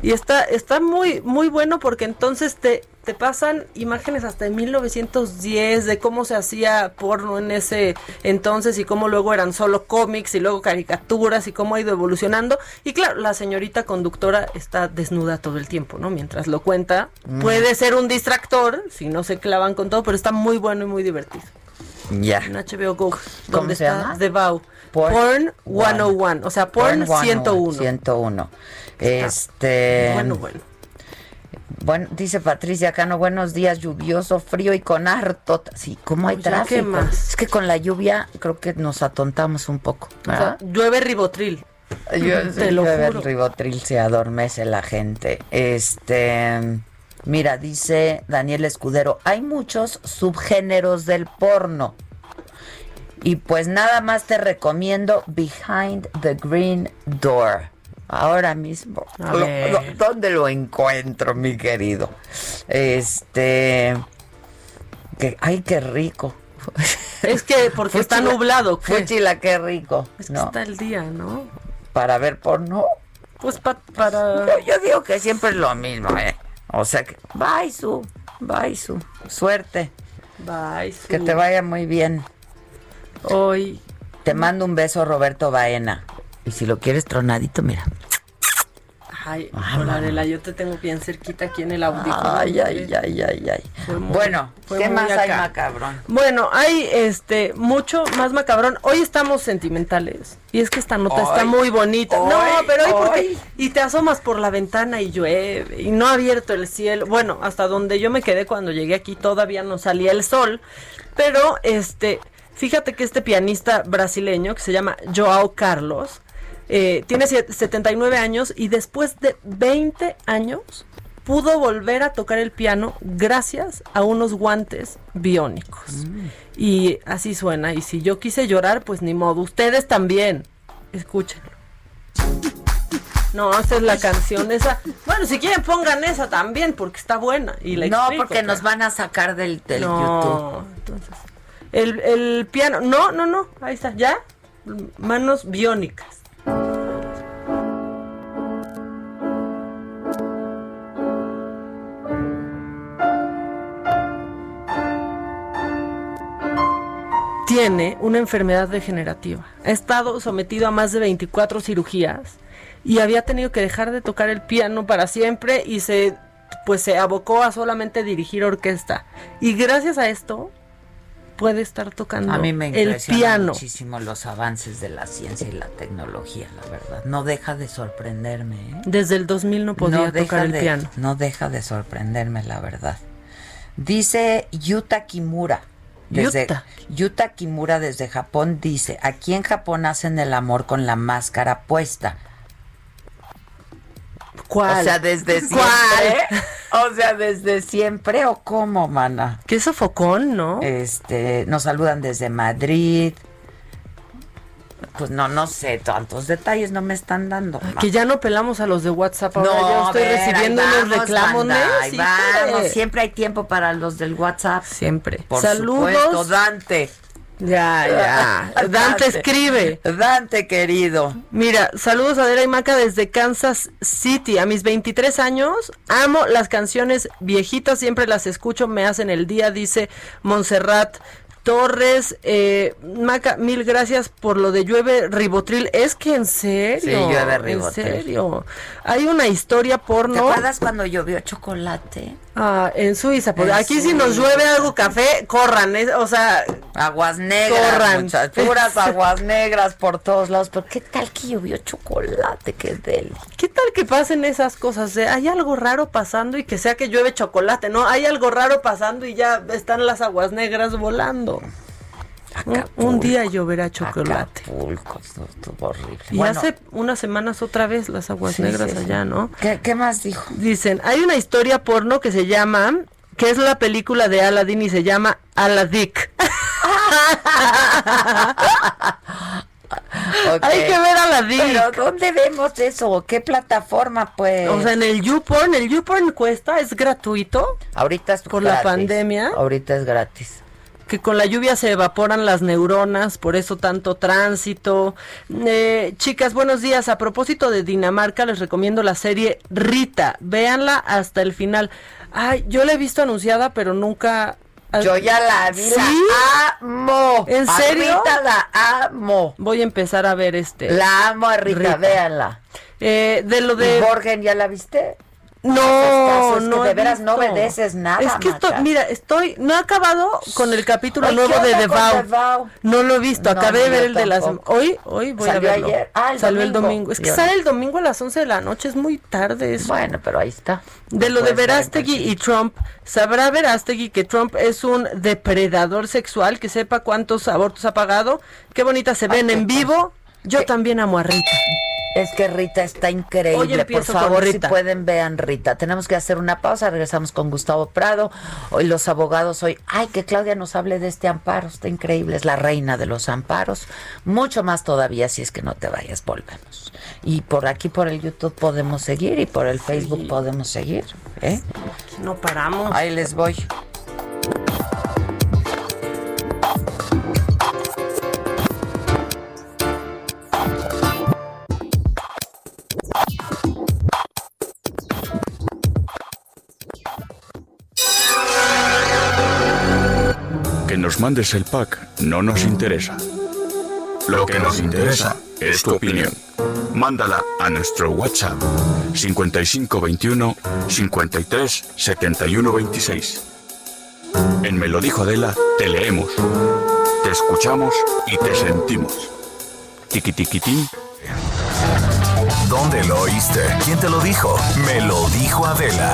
Y está, está muy, muy bueno porque entonces te, te pasan imágenes hasta de 1910 de cómo se hacía porno en ese entonces y cómo luego eran solo cómics y luego caricaturas y cómo ha ido evolucionando. Y claro, la señorita conductora está desnuda todo el tiempo, ¿no? Mientras lo cuenta. Mm. Puede ser un distractor si no se clavan con todo, pero está muy bueno y muy divertido. Ya. En HBO Go, ¿Cómo donde se está llama? The Vow. Porn Porn 101, o sea, Porn 101. 101. Este. Bueno, bueno. Bueno, dice Patricia Cano, buenos días, lluvioso, frío y con harto. Sí, ¿cómo hay Pues ya, tráfico? ¿qué más? Es que con la lluvia creo que nos atontamos un poco. O llueve ribotril. Yo- *laughs* Te lo llueve juro. el ribotril se adormece la gente. Este, mira, dice Daniel Escudero, hay muchos subgéneros del porno. Y pues nada más te recomiendo Behind the Green Door. Ahora mismo. Lo- lo- ¿Dónde lo encuentro, mi querido? Este. Que, ay, qué rico. Es que porque está nublado. ¿qué? Fúchila, qué rico. Es que No, está el día, ¿no? para ver porno. Pues pa- para... Yo, yo digo que siempre es lo mismo, ¿eh? O sea que, bye, su, bye, su. Suerte. Bye, Que te vaya muy bien. Hoy. Te mando un beso, Roberto Baena. Y si lo quieres tronadito, mira. Ay, Ah, bueno. Adela, yo te tengo bien cerquita aquí en el audífono. Ay, ay, ay, ay, ay. Muy- Bueno, ¿qué más hay acá. macabrón? Bueno, hay este mucho más macabrón. Hoy estamos sentimentales. Y es que esta nota está Ay, muy bonita. no, ay, pero hoy porque ay. y te asomas por la ventana y llueve y no ha abierto el cielo. Bueno, hasta donde yo me quedé cuando llegué aquí todavía no salía el sol, pero este fíjate que este pianista brasileño que se llama Joao Carlos eh, tiene siete- 79 años y después de 20 años pudo volver a tocar el piano gracias a unos guantes biónicos. Y así suena. Y si yo quise llorar, pues ni modo. Ustedes también. Escúchenlo. No, esa es la canción. Esa. Bueno, si quieren pongan esa también, porque está buena. Y la No, explico, porque nos van a sacar del, del no, YouTube. entonces. El, el piano. No, no, no. Ahí está. ¿Ya? Manos biónicas. Tiene una enfermedad degenerativa. Ha estado sometido a más de 24 cirugías y había tenido que dejar de tocar el piano para siempre y se pues se abocó a solamente dirigir orquesta. Y gracias a esto puede estar tocando A mí me el piano. muchísimo los avances de la ciencia y la tecnología, la verdad. No deja de sorprenderme. ¿eh? Desde el 2000 no podía no tocar el de- piano. No deja de sorprenderme, la verdad. Dice Yuta Kimura. Desde, Yuta. Yuta Kimura desde Japón dice, aquí en Japón hacen el amor con la máscara puesta. ¿Cuál? O sea, desde *laughs* siempre. ¿Cuál? O sea, desde siempre o cómo, mana. Qué sofocón, ¿no? Este, nos saludan desde Madrid. Pues no, no sé, tantos detalles no me están dando. Que ya no pelamos a los de WhatsApp. Ahora No, yo a estoy ver, recibiendo ahí unos vamos, reclamos. sí, vamos. Siempre hay tiempo para los del WhatsApp. Siempre. Por Saludos. supuesto, Dante. Ya, ya. *laughs* Dante escribe. Dante, querido. Mira, saludos a Adela y Maca desde Kansas City. A mis 23 años, amo las canciones viejitas, siempre las escucho, me hacen el día, dice Montserrat Torres. Eh, Maca, mil gracias por lo de llueve ribotril. Es que en serio. Sí, llueve En ribotril. serio. Hay una historia porno. ¿Te acuerdas cuando llovió chocolate? Ah, en Suiza. Pues En aquí si nos llueve algo café, corran. es- o sea, Aguas negras, puras aguas negras por todos lados. Pero qué tal que llovió chocolate, qué deli. ¿Qué tal que pasen esas cosas? de, hay algo raro pasando y que sea que llueve chocolate, ¿no? Hay algo raro pasando y ya están las aguas negras volando. Un, un día lloverá chocolate. Acapulco, esto estuvo horrible. Y Bueno, hace unas semanas otra vez las aguas Sí, negras sí, sí. allá, ¿no? ¿qué, qué más dijo? Dicen, hay una historia porno que se llama, que es la película de Aladdin y se llama Aladic. *laughs* Ok. Hay que ver Aladdin. Pero ¿dónde vemos eso? ¿Qué plataforma, pues? O sea, en el YouPorn, el YouPorn cuesta, es gratuito. Ahorita es por la gratis. pandemia. Ahorita es gratis. Que con la lluvia se evaporan las neuronas, por eso tanto tránsito. Eh, chicas, buenos días. A propósito de Dinamarca, les recomiendo la serie Rita. Véanla hasta el final. Ay, yo la he visto anunciada, pero nunca... Yo ya la vi, ¿Sí? la amo. ¿En A serio? Rita la amo. Voy a empezar a ver este. La amo a Rita, Rita. véanla. Eh, de lo de... ¿Y Borgen ya la viste? No, caso, es que no de veras no obedeces nada, Es que estoy, mira, estoy, no he acabado con el capítulo Ay, nuevo ¿qué de Vow? No lo he visto, No, acabé no, de ver el de las hoy, hoy voy Salió a verlo. ayer. Ah, el Salió el domingo. domingo. Es que Yo sale el domingo a las 11 de la noche, es muy tarde eso. Bueno, pero ahí está. De lo de Verástegui y Trump, ¿sabrá Verástegui que Trump es un depredador sexual? Que sepa cuántos abortos ha pagado. Qué bonita se ven en vivo. Yo también amo a Rita. Es que Rita está increíble. Por favor, si pueden, vean Rita. Tenemos que hacer una pausa. Regresamos con Gustavo Prado. Hoy los abogados, hoy, ay, que Claudia nos hable de este amparo. Está increíble. Es la reina de los amparos. Mucho más todavía, si es que no te vayas, volvemos. Y por aquí, por el YouTube, podemos seguir. Y por el Facebook podemos seguir. ¿eh? No paramos. Ahí les voy. Nos mandes el pack no nos interesa. Lo que nos interesa es tu opinión. Mándala a nuestro WhatsApp 5521 53 71 26. En Me lo dijo Adela, te leemos, te escuchamos y te sentimos. Tiquitiquitín. ¿Dónde lo oíste? ¿Quién te lo dijo? Me lo dijo Adela.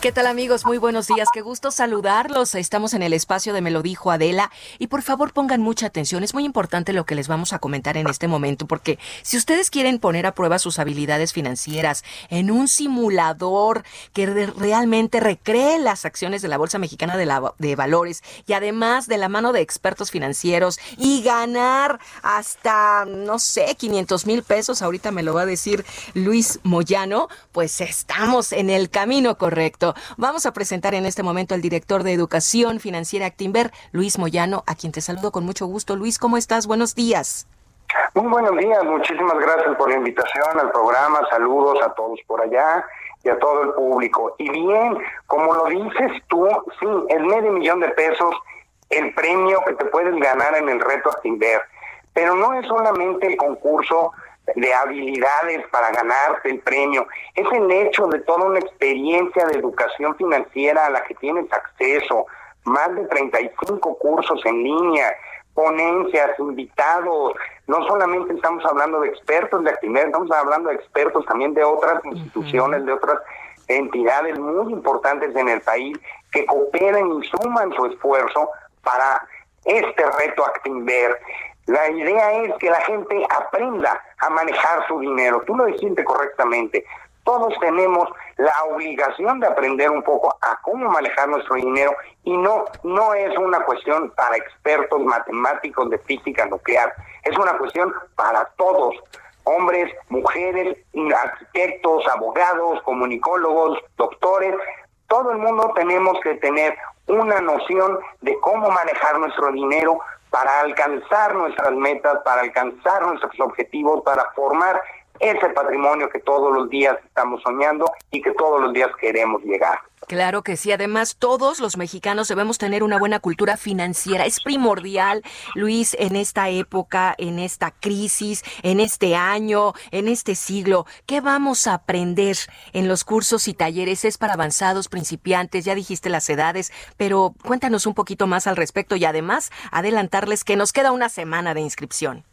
¿Qué tal amigos? Muy buenos días. Qué gusto saludarlos. Estamos en el espacio de Me lo dijo Adela y por favor pongan mucha atención. Es muy importante lo que les vamos a comentar en este momento porque si ustedes quieren poner a prueba sus habilidades financieras en un simulador que re- realmente recree las acciones de la Bolsa Mexicana de, de Valores y además de la mano de expertos financieros y ganar hasta, no sé, 500 mil pesos, ahorita me lo va a decir Luis Moyano, pues estamos en el camino correcto. Vamos a presentar en este momento al director de Educación Financiera Actinver, Luis Moyano, a quien te saludo con mucho gusto. Luis, ¿cómo estás? Buenos días. Muy buenos días, muchísimas gracias por la invitación al programa, saludos a todos por allá y a todo el público. Y bien, como lo dices tú, sí, el medio millón de pesos, el premio que te puedes ganar en el reto Actinver, pero no es solamente el concurso de habilidades para ganarte el premio, es el hecho de toda una experiencia de educación financiera a la que tienes acceso, más de 35 cursos en línea, ponencias, invitados. No solamente estamos hablando de expertos de actividad, estamos hablando de expertos también de otras instituciones, de otras entidades muy importantes en el país que cooperan y suman su esfuerzo para este reto Actinver. La idea es que la gente aprenda a manejar su dinero. Tú lo dijiste correctamente. Todos tenemos la obligación de aprender un poco a cómo manejar nuestro dinero y no no es una cuestión para expertos matemáticos de física nuclear, es una cuestión para todos, hombres, mujeres, arquitectos, abogados, comunicólogos, doctores, todo el mundo tenemos que tener una noción de cómo manejar nuestro dinero para alcanzar nuestras metas, para alcanzar nuestros objetivos, para formar ese patrimonio que todos los días estamos soñando y que todos los días queremos llegar. Claro que sí. Además, todos los mexicanos debemos tener una buena cultura financiera. Es primordial, Luis, en esta época, en esta crisis, en este año, en este siglo. ¿Qué vamos a aprender en los cursos y talleres? ¿Es para avanzados, principiantes? Ya dijiste las edades, pero cuéntanos un poquito más al respecto y además adelantarles que nos queda una semana de inscripción.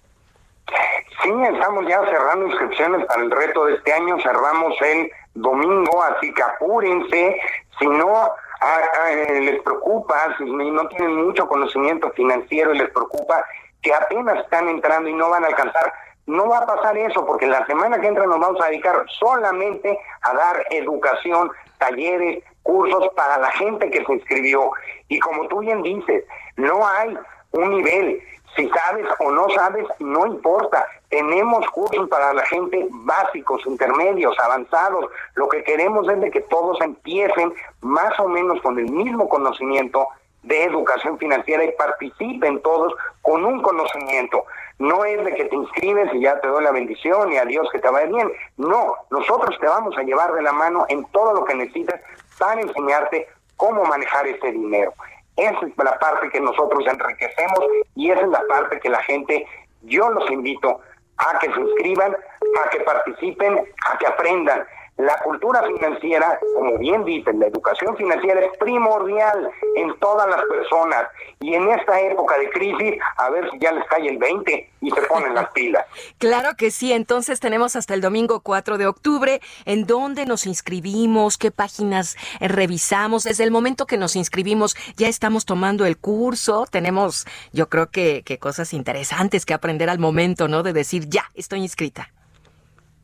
Sí, estamos ya cerrando inscripciones para el reto de este año. Cerramos el domingo, así que apúrense. Si no a- a- eh, les preocupa, si no tienen mucho conocimiento financiero y les preocupa que apenas están entrando y no van a alcanzar, no va a pasar eso porque la semana que entra nos vamos a dedicar solamente a dar educación, talleres, cursos para la gente que se inscribió. Y como tú bien dices, no hay un nivel. Si sabes o no sabes, no importa. Tenemos cursos para la gente básicos, intermedios, avanzados. Lo que queremos es de que todos empiecen más o menos con el mismo conocimiento de educación financiera y participen todos con un conocimiento. No es de que te inscribes y ya te doy la bendición y adiós que te vaya bien. No, nosotros te vamos a llevar de la mano en todo lo que necesitas para enseñarte cómo manejar ese dinero. Esa es la parte que nosotros enriquecemos y esa es la parte que la gente, yo los invito a que se inscriban, a que participen, a que aprendan. La cultura financiera, como bien dicen, la educación financiera es primordial en todas las personas. Y en esta época de crisis, a ver si ya les cae el 20 y se ponen las pilas. *laughs* Claro que sí, entonces tenemos hasta el domingo 4 de octubre, en dónde nos inscribimos, qué páginas eh, revisamos. Desde el momento que nos inscribimos, ya estamos tomando el curso, tenemos, yo creo que, que cosas interesantes que aprender al momento, ¿no? De decir, ya, estoy inscrita.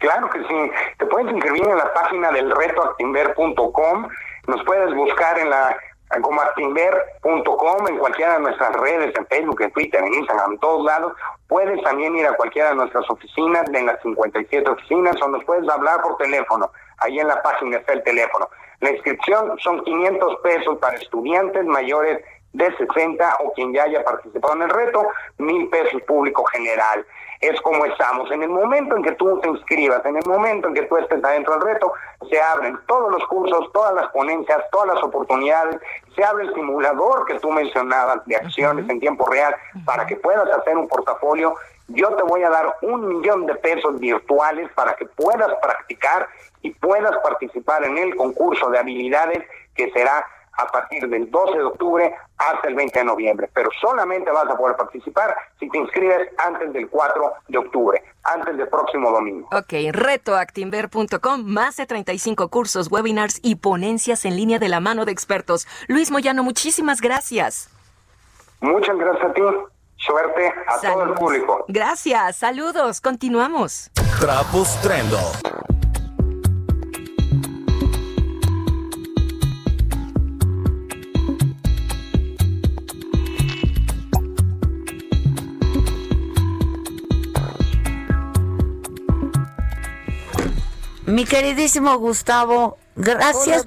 Claro que sí. Te puedes inscribir en la página del retoactimber.com. Nos puedes buscar en la como actimber.com, en cualquiera de nuestras redes, en Facebook, en Twitter, en Instagram, en todos lados. Puedes también ir a cualquiera de nuestras oficinas, en las 57 oficinas, o nos puedes hablar por teléfono. Ahí en la página está el teléfono. La inscripción son 500 pesos para estudiantes mayores de 60 o quien ya haya participado en el reto, mil pesos público general es como estamos. En el momento en que tú te inscribas, en el momento en que tú estés adentro del reto, se abren todos los cursos, todas las ponencias, todas las oportunidades, se abre el simulador que tú mencionabas de acciones en tiempo real para que puedas hacer un portafolio. Yo te voy a dar un millón de pesos virtuales para que puedas practicar y puedas participar en el concurso de habilidades que será a partir del 12 de octubre hasta el 20 de noviembre, pero solamente vas a poder participar si te inscribes antes del 4 de octubre, antes del próximo domingo. Ok, retoactimber.com, más de 35 cursos, webinars y ponencias en línea de la mano de expertos. Luis Moyano, muchísimas gracias. Muchas gracias a ti. Suerte a todo el público. Gracias, saludos, continuamos. Trapos Trendo. Mi queridísimo Gustavo, gracias.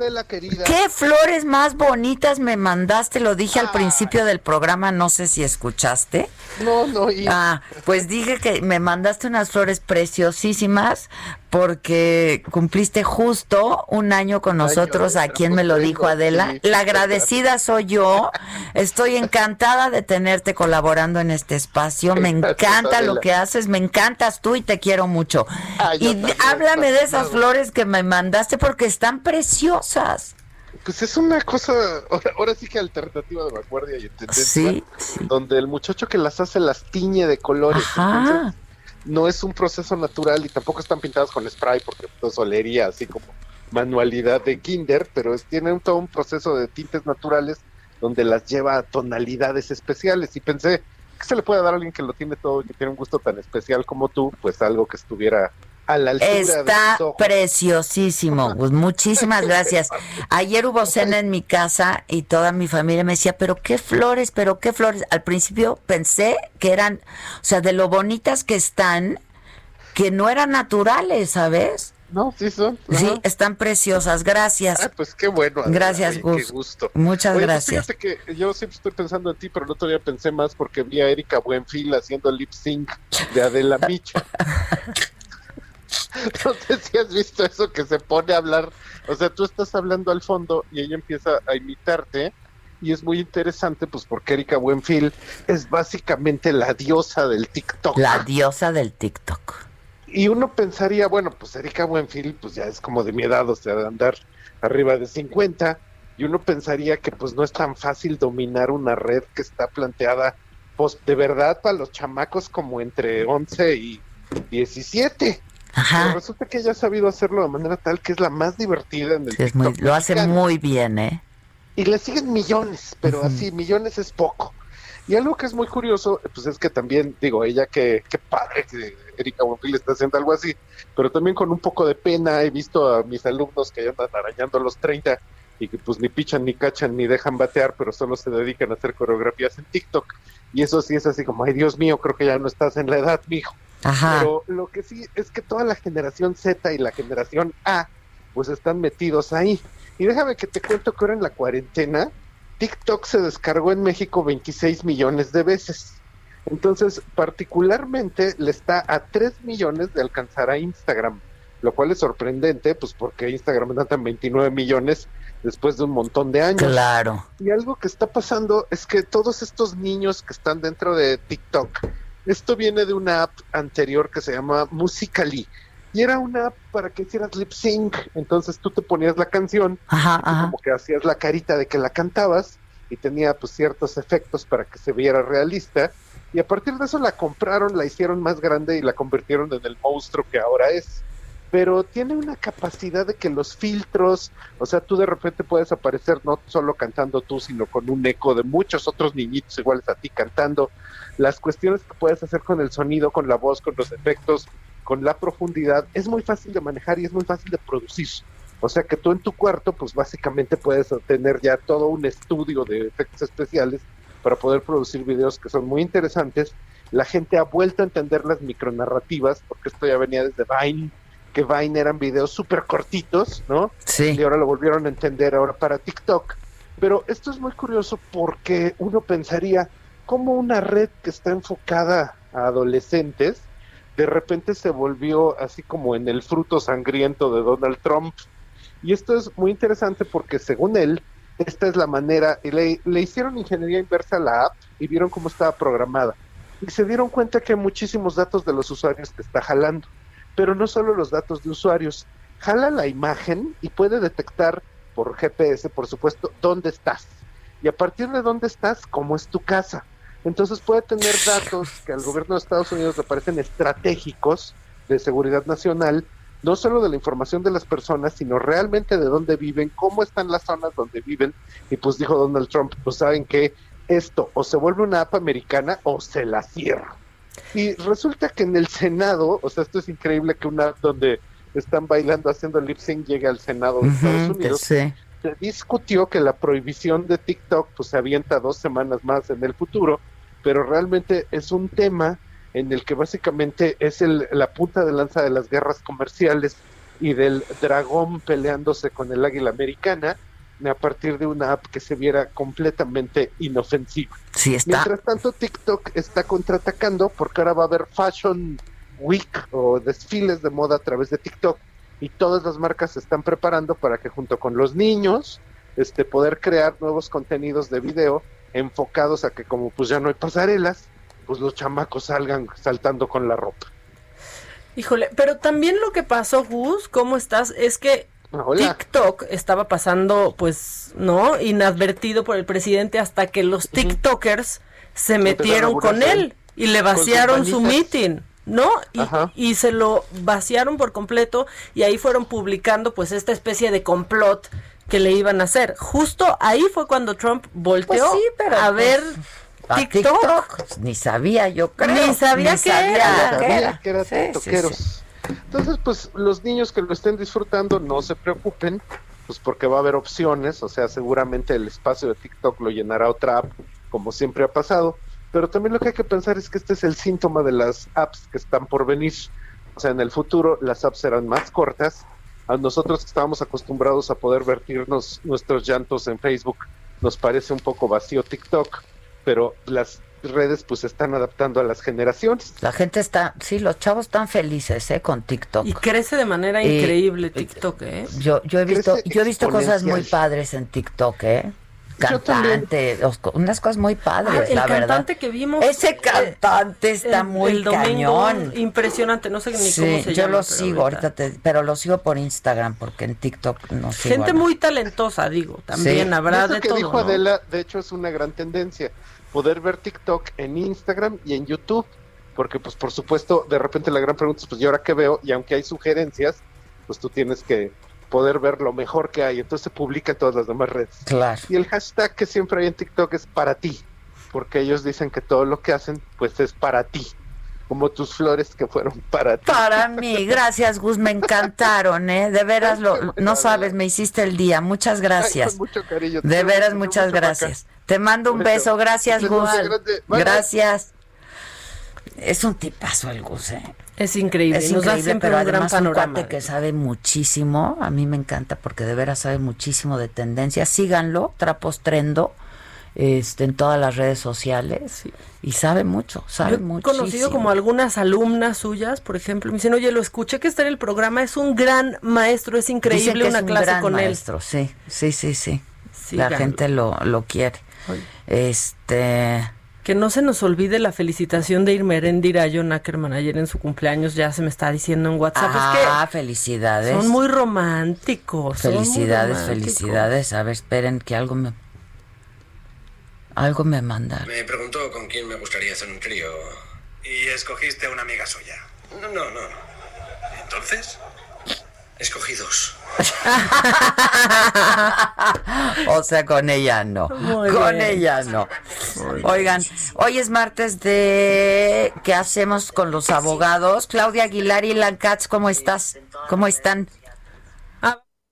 ¿Qué flores más bonitas me mandaste? Lo dije al principio del programa, no sé si escuchaste. No, no. Ah, pues dije que me mandaste unas flores preciosísimas porque cumpliste justo un año con nosotros. ¿A quien me lo dijo Adela? La agradecida soy yo. Estoy encantada de tenerte colaborando en este espacio. Me encanta lo que haces, me encantas tú y te quiero mucho. y háblame de esas flores que me mandaste porque están preciosas. Pues es una cosa, ahora, sí que alternativa de vanguardia y tendencia, sí, donde el muchacho que las hace las tiñe de colores. No es un proceso natural y tampoco están pintadas con spray porque pues olería así como manualidad de kinder, pero es, tiene todo un proceso de tintes naturales donde las lleva a tonalidades especiales. Y pensé que se le puede dar a alguien que lo tiene todo y que tiene un gusto tan especial como tú, pues algo que estuviera Está preciosísimo. Pues muchísimas *laughs* gracias. Ayer hubo cena en mi casa y toda mi familia me decía, pero qué flores, pero qué flores. Al principio pensé que eran, o sea, de lo bonitas que están, que no eran naturales, ¿sabes? No, sí son. Sí, están preciosas. Gracias. Ah, pues qué bueno. Gracias, Gus. gusto. Muchas pues gracias. Fíjate que yo siempre estoy pensando en ti, pero el otro día pensé más porque vi a Erika Buenfil haciendo lip sync de Adela Micha. *laughs* *laughs* no sé si has visto eso que se pone a hablar, o sea, tú estás hablando al fondo y ella empieza a imitarte y es muy interesante pues porque Erika Buenfil es básicamente la diosa del TikTok. La diosa del TikTok. Y uno pensaría, bueno, pues Erika Buenfil pues ya es como de mi edad, o sea, de andar arriba de 50 y uno pensaría que pues no es tan fácil dominar una red que está planteada pues de verdad para los chamacos como entre 11 y 17. Pero resulta que ella ha sabido hacerlo de manera tal que es la más divertida en el sí, Lo hace muy bien, ¿eh? Y le siguen millones, pero así, millones es poco. Y algo que es muy curioso, pues es que también, digo, ella que, qué padre que Erika Bonfil está haciendo algo así, pero también con un poco de pena he visto a mis alumnos que ya andan arañando los 30 y que pues ni pichan ni cachan ni dejan batear, pero solo se dedican a hacer coreografías en TikTok. Y eso sí es así como, ay Dios mío, creo que ya no estás en la edad, mijo. Ajá. Pero lo que sí es que toda la generación Z y la generación A, pues están metidos ahí. Y déjame que te cuento que ahora en la cuarentena, TikTok se descargó en México 26 millones de veces. Entonces, particularmente le está a 3 millones de alcanzar a Instagram, lo cual es sorprendente, pues porque Instagram anda en 29 millones después de un montón de años. Claro. Y algo que está pasando es que todos estos niños que están dentro de TikTok, esto viene de una app anterior que se llama Musically. Y era una app para que hicieras lip sync. Entonces tú te ponías la canción, Ajá, y como que hacías la carita de que la cantabas y tenía pues ciertos efectos para que se viera realista. Y a partir de eso la compraron, la hicieron más grande y la convirtieron en el monstruo que ahora es. Pero tiene una capacidad de que los filtros, o sea, tú de repente puedes aparecer no solo cantando tú, sino con un eco de muchos otros niñitos iguales a ti cantando. Las cuestiones que puedes hacer con el sonido, con la voz, con los efectos, con la profundidad, es muy fácil de manejar y es muy fácil de producir. O sea que tú en tu cuarto, pues básicamente puedes tener ya todo un estudio de efectos especiales para poder producir videos que son muy interesantes. La gente ha vuelto a entender las micronarrativas, porque esto ya venía desde Vine, que Vine eran videos súper cortitos, ¿no? Sí. Y ahora lo volvieron a entender ahora para TikTok. Pero esto es muy curioso porque uno pensaría, ¿cómo una red que está enfocada a adolescentes, de repente se volvió así como en el fruto sangriento de Donald Trump? Y esto es muy interesante porque según él, esta es la manera, y le, le hicieron ingeniería inversa a la app y vieron cómo estaba programada. Y se dieron cuenta que hay muchísimos datos de los usuarios que está jalando. Pero no solo los datos de usuarios, jala la imagen y puede detectar por GPS, por supuesto, dónde estás. Y a partir de dónde estás, cómo es tu casa. Entonces puede tener datos que al gobierno de Estados Unidos le parecen estratégicos de seguridad nacional, no solo de la información de las personas, sino realmente de dónde viven, cómo están las zonas donde viven. Y pues dijo Donald Trump, pues saben que esto o se vuelve una app americana o se la cierra. Y resulta que en el Senado, o sea, esto es increíble que una donde están bailando haciendo lip sync llegue al Senado de Estados Unidos. Se discutió que la prohibición de TikTok pues se avienta dos semanas más en el futuro, pero realmente es un tema en el que básicamente es el, la punta de lanza de las guerras comerciales y del dragón peleándose con el águila americana a partir de una app que se viera completamente inofensiva. Sí, está. Mientras tanto, TikTok está contraatacando porque ahora va a haber Fashion Week o desfiles de moda a través de TikTok y todas las marcas se están preparando para que junto con los niños este poder crear nuevos contenidos de video enfocados a que como pues ya no hay pasarelas, pues los chamacos salgan saltando con la ropa. Híjole, pero también lo que pasó, Gus, ¿cómo estás? Es que Hola. TikTok estaba pasando, pues, ¿no? Inadvertido por el presidente hasta que los TikTokers se metieron con él y le vaciaron su meeting, ¿no? Y, se lo vaciaron por completo y ahí fueron publicando, pues, esta especie de complot que le iban a hacer. Justo ahí fue cuando Trump volteó Pues sí, pero, a pues, ver A TikTok. pues, ni sabía yo creo. Ni sabía qué era. lo Sabía que era Sí, sí, tiktokeros. sí. Entonces, pues los niños que lo estén disfrutando no se preocupen, pues porque va a haber opciones, o sea, seguramente el espacio de TikTok lo llenará otra app, como siempre ha pasado, pero también lo que hay que pensar es que este es el síntoma de las apps que están por venir. O sea, en el futuro las apps serán más cortas. A nosotros que estábamos acostumbrados a poder vertirnos nuestros llantos en Facebook, nos parece un poco vacío TikTok, pero las redes pues se están adaptando a las generaciones. La gente está, sí, los chavos están felices, ¿eh? Con TikTok. Y crece de manera Eh, increíble TikTok, ¿eh? Yo, yo he visto, yo he visto cosas muy padres en TikTok, ¿eh? Yo. Cantante, unas cosas muy padres, Ah, el la verdad. cantante que vimos. Ese cantante está el- muy el domingo, cañón. Impresionante, no sé ni Sí, cómo se yo llama. lo pero sigo ahorita, te- pero lo sigo por Instagram porque en TikTok no sigo. Gente muy talentosa, digo. También Sí. habrá Eso de que todo. dijo ¿no? Adela, de hecho, es una gran tendencia. Poder ver TikTok en Instagram y en YouTube. Porque, pues, por supuesto, de repente la gran pregunta es, pues, ¿y ahora qué veo? Y aunque hay sugerencias, pues tú tienes que poder ver lo mejor que hay. Entonces se publica en todas las demás redes. Claro. Y el hashtag que siempre hay en TikTok es para ti. Porque ellos dicen que todo lo que hacen, pues, es para ti. como tus flores que fueron para ti. Para mí, gracias Gus, me encantaron, ¿eh? De veras, lo, no sabes, me hiciste el día, muchas gracias. Ay, con mucho cariño. De veras, muchas gracias. Te mando un beso, gracias Gus. Gracias. Es un tipazo el Gus, ¿eh? Es increíble, es nos da increíble, siempre pero un gran además un panorama. cuate que sabe muchísimo, a mí me encanta porque de veras sabe muchísimo de tendencias. Síganlo, Trapos Trendo, este, en todas las redes sociales y sabe mucho, sabe he muchísimo. conocido como algunas alumnas suyas, por ejemplo, me dicen, oye, lo escuché que está en el programa, es un gran maestro, es Dicen increíble que una es un clase gran con maestro, sí, sí, sí, sí. La gente lo, lo quiere. Este, Que no se nos olvide la felicitación de Irma Eréndira a John Ackerman ayer en su cumpleaños, ya se me está diciendo en WhatsApp. ah, es felicidades. que son muy románticos. son muy Felicidades, románticos. felicidades. A ver, esperen que algo me algo me mandaron. Me preguntó con quién me gustaría hacer un trío. Y escogiste a una amiga suya. No, no, no. Entonces, Escogí dos. *laughs* o sea, con ella no. Muy con bien. ella no. Oigan, hoy es martes de ¿qué hacemos con los abogados? Claudia Aguilar y Lancats, ¿cómo estás? ¿Cómo están?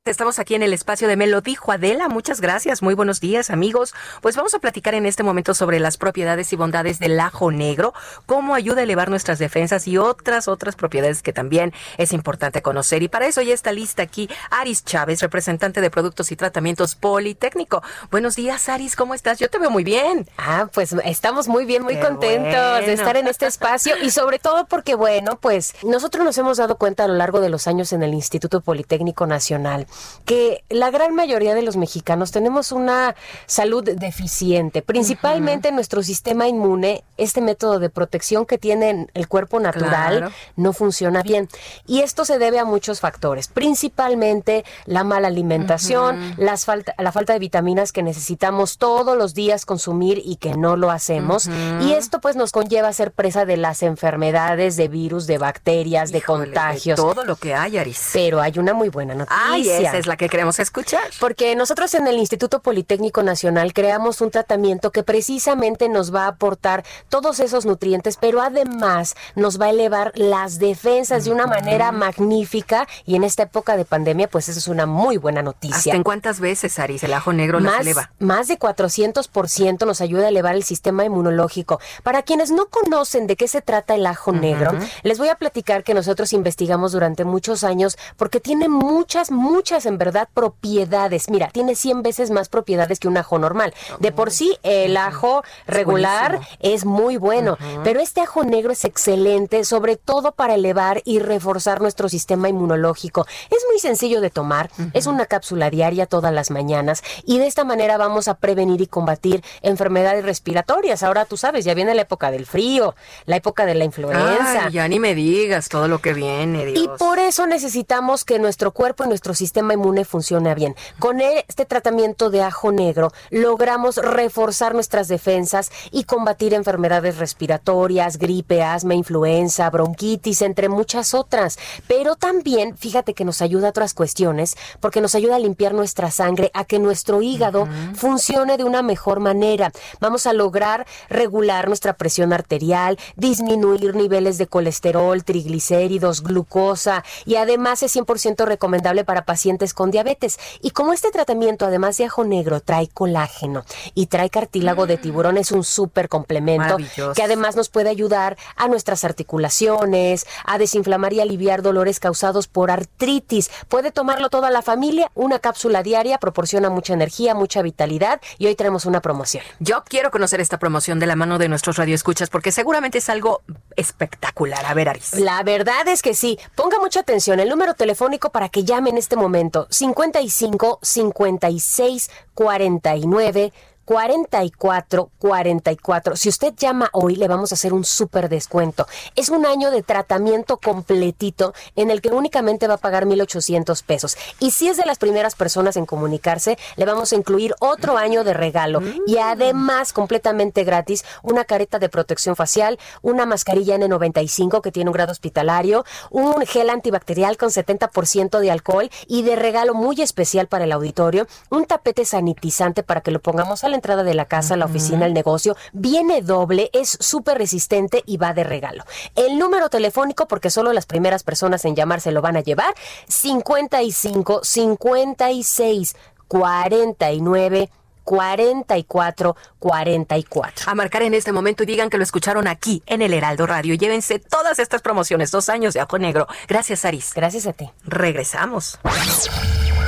Estamos aquí en el espacio de Me lo dijo Adela. Muchas gracias. Muy buenos días, amigos. Pues vamos a platicar en este momento sobre las propiedades y bondades del ajo negro, cómo ayuda a elevar nuestras defensas y otras, otras propiedades que también es importante conocer. Y para eso ya está lista aquí Aris Chávez, representante de Productos y Tratamientos Politécnico. Buenos días, Aris. ¿Cómo estás? Yo te veo muy bien. Ah, pues estamos muy bien, muy Qué contentos bueno. de estar en este espacio y sobre todo porque, bueno, pues nosotros nos hemos dado cuenta a lo largo de los años en el Instituto Politécnico Nacional que la gran mayoría de los mexicanos tenemos una salud deficiente, principalmente nuestro sistema inmune, este método de protección que tiene el cuerpo natural Claro. no funciona bien. Y esto se debe a muchos factores, principalmente la mala alimentación, las falta, la falta de vitaminas que necesitamos todos los días consumir y que no lo hacemos. Y esto pues nos conlleva a ser presa de las enfermedades, de virus, de bacterias, de Híjole, de contagios. todo lo que hay, Aris. Pero hay una muy buena noticia. Ay, esa es la que queremos escuchar. Porque nosotros en el Instituto Politécnico Nacional creamos un tratamiento que precisamente nos va a aportar todos esos nutrientes, pero además nos va a elevar las defensas de una manera magnífica y en esta época de pandemia pues eso es una muy buena noticia. ¿Hasta en cuántas veces, Aris, el ajo negro las Más, eleva? más de 400% nos ayuda a elevar el sistema inmunológico. Para quienes no conocen de qué se trata el ajo negro, les voy a platicar que nosotros investigamos durante muchos años porque tiene muchas, muchas en verdad propiedades. Mira, tiene 100 veces más propiedades que un ajo normal. De por sí, el ajo regular es muy bueno, pero este ajo negro es excelente, sobre todo para elevar y reforzar nuestro sistema inmunológico. Es muy sencillo de tomar, es una cápsula diaria todas las mañanas y de esta manera vamos a prevenir y combatir enfermedades respiratorias. Ahora tú sabes, ya viene la época del frío, la época de la influenza. Ay, ya ni me digas todo lo que viene, Dios. Y por eso necesitamos que nuestro cuerpo y nuestro sistema inmune funcione bien. Con este tratamiento de ajo negro logramos reforzar nuestras defensas y combatir enfermedades respiratorias, gripe, asma, influenza, bronquitis, entre muchas otras. Pero también, fíjate que nos ayuda a otras cuestiones, porque nos ayuda a limpiar nuestra sangre, a que nuestro hígado funcione de una mejor manera. Vamos a lograr regular nuestra presión arterial, disminuir niveles de colesterol, triglicéridos, glucosa y además es 100% recomendable para pacientes con diabetes. Y como este tratamiento, además de ajo negro, trae colágeno y trae cartílago de tiburón, es un súper complemento que además nos puede ayudar a nuestras articulaciones, a desinflamar y aliviar dolores causados por artritis. Puede tomarlo toda la familia, una cápsula diaria proporciona mucha energía, mucha vitalidad y hoy tenemos una promoción. Yo quiero conocer esta promoción de la mano de nuestros radioescuchas porque seguramente es algo espectacular. A ver, Aris. La verdad es que sí. Ponga mucha atención. El número telefónico para que llame en este momento: 55 56 49 44 44. Si usted llama hoy, le vamos a hacer un súper descuento. Es un año de tratamiento completito en el que únicamente va a pagar 1,800 pesos. Y si es de las primeras personas en comunicarse, le vamos a incluir otro año de regalo. Y además, completamente gratis, una careta de protección facial, una mascarilla N95 que tiene un grado hospitalario, un gel antibacterial con 70% de alcohol y de regalo muy especial para el auditorio, un tapete sanitizante para que lo pongamos al la entrada de la casa, la oficina, el negocio. Viene doble, es súper resistente y va de regalo. El número telefónico, porque solo las primeras personas en llamar se lo van a llevar, 55 56 49 44 44. A marcar en este momento y digan que lo escucharon aquí en el Heraldo Radio. Llévense todas estas promociones, dos años de Ajo Negro. Gracias, Saris. Gracias a ti. Regresamos.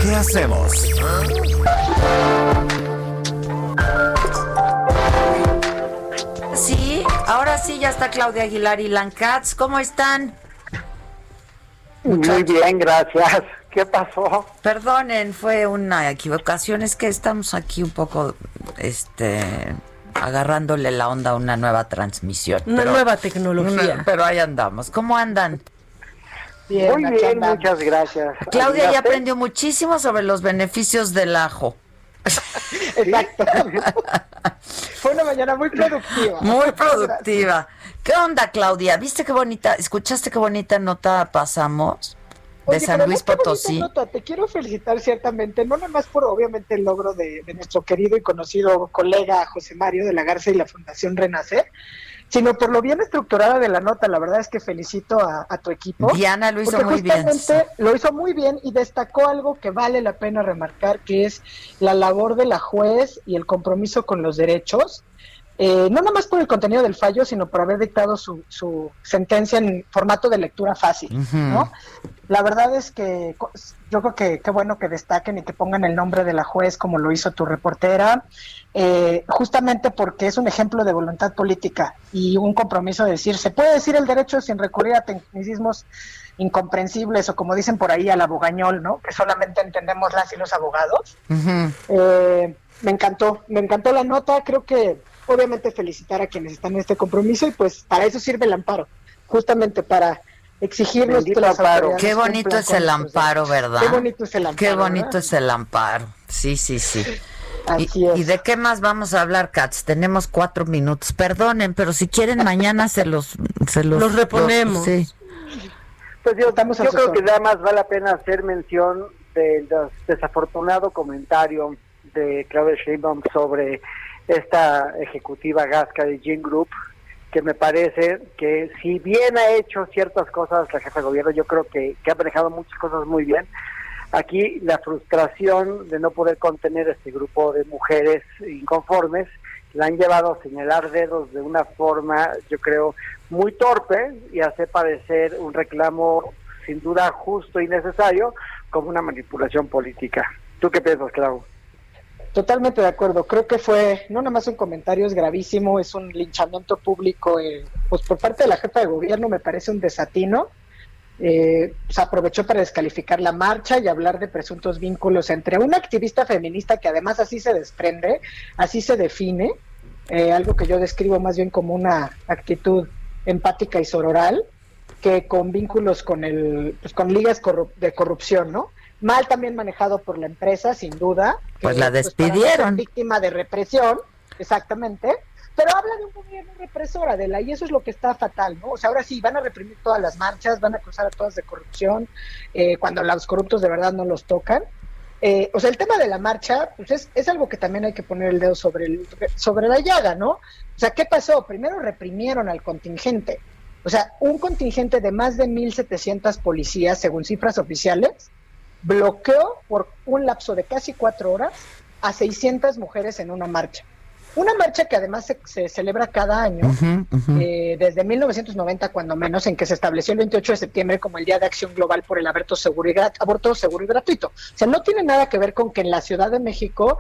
¿Qué hacemos? Ahora sí ya está Claudia Aguilar y Lancats. ¿Cómo están? Muy bien, gracias. ¿Qué pasó? Perdonen, fue una equivocación. Es que estamos aquí un poco, este, agarrándole la onda a una nueva transmisión. Una nueva tecnología. pero ahí andamos. ¿Cómo andan? Bien, Muy bien, muchas gracias. Claudia ya aprendió muchísimo sobre los beneficios del ajo. *laughs* Exacto. *laughs* Fue una mañana muy productiva. Muy productiva. ¿Qué onda, Claudia? ¿Viste qué bonita, escuchaste qué bonita nota pasamos? de San Luis Potosí. Nota. Te quiero felicitar ciertamente, no nada más por obviamente el logro de, de, nuestro querido y conocido colega José Mario de la Garza y la Fundación Renacer, sino por lo bien estructurada de la nota. La verdad es que felicito a, a tu equipo. Diana lo hizo muy bien. Lo hizo muy bien y destacó algo que vale la pena remarcar, que es la labor de la juez y el compromiso con los derechos. Eh, no nada más por el contenido del fallo, sino por haber dictado su, su sentencia en formato de lectura fácil, ¿no? La verdad es que yo creo que qué bueno que destaquen y que pongan el nombre de la juez como lo hizo tu reportera, eh, justamente porque es un ejemplo de voluntad política y un compromiso de decir, se puede decir el derecho sin recurrir a tecnicismos incomprensibles o como dicen por ahí al abogañol, ¿no? Que solamente entendemos las y los abogados. eh, me encantó, me encantó la nota, creo que obviamente felicitar a quienes están en este compromiso y pues para eso sirve el amparo, justamente para exigirnos que las amparo. Qué bonito es el amparo, ¿verdad? Qué bonito es el amparo. Qué bonito ¿verdad? es el amparo. Sí, sí, sí. Así y, es. ¿Y de qué más vamos a hablar, Katz? Tenemos cuatro minutos. Perdonen, pero si quieren mañana se los... Se los, Los reponemos. sí. Pues yo, Estamos yo creo que nada más vale la pena hacer mención del des- desafortunado comentario de Claudia Sheinbaum sobre esta ejecutiva gasca de Gene Group, que me parece que si bien ha hecho ciertas cosas la jefa de gobierno, yo creo que, ha manejado muchas cosas muy bien. Aquí la frustración de no poder contener este grupo de mujeres inconformes la han llevado a señalar dedos de una forma, yo creo, muy torpe y hace parecer un reclamo sin duda justo y necesario como una manipulación política. ¿Tú qué piensas, Clau? Totalmente de acuerdo. Creo que fue no nada más un comentario, es gravísimo, es un linchamiento público, eh, pues por parte de la jefa de gobierno me parece un desatino. Eh, se aprovechó para descalificar la marcha y hablar de presuntos vínculos entre una activista feminista que además así se desprende, así se define, eh, algo que yo describo más bien como una actitud empática y sororal, que con vínculos con el, pues con ligas corrup- de corrupción, ¿no? Mal también manejado por la empresa, sin duda. Pues la ser despidieron. víctima de represión, exactamente. Pero habla de un gobierno represor, Adela, y eso es lo que está fatal, ¿no? O sea, ahora sí, van a reprimir todas las marchas, van a acusar a todas de corrupción, eh, cuando los corruptos de verdad no los tocan. Eh, o sea, el tema de la marcha, pues es, es algo que también hay que poner el dedo sobre, el, sobre la llaga, ¿no? O sea, ¿qué pasó? Primero reprimieron al contingente. O sea, un contingente de más de 1.700 policías, según cifras oficiales, bloqueó por un lapso de casi cuatro horas a 600 mujeres en una marcha. Una marcha que además se, se celebra cada año, Ujú, ujú. eh, desde 1990 cuando menos, en que se estableció el 28 de septiembre como el Día de Acción Global por el aborto seguro y, aborto seguro y gratuito. O sea, no tiene nada que ver con que en la Ciudad de México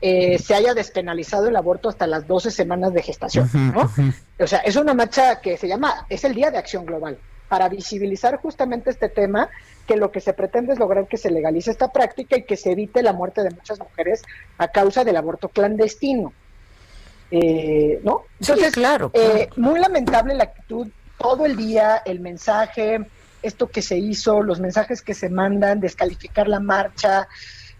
eh, se haya despenalizado el aborto hasta las 12 semanas de gestación, ¿no? O sea, es una marcha que se llama, es el Día de Acción Global, para visibilizar justamente este tema, que lo que se pretende es lograr que se legalice esta práctica y que se evite la muerte de muchas mujeres a causa del aborto clandestino. Eh, ¿No? Entonces, claro, eh, muy lamentable la actitud todo el día, el mensaje, esto que se hizo, los mensajes que se mandan, descalificar la marcha.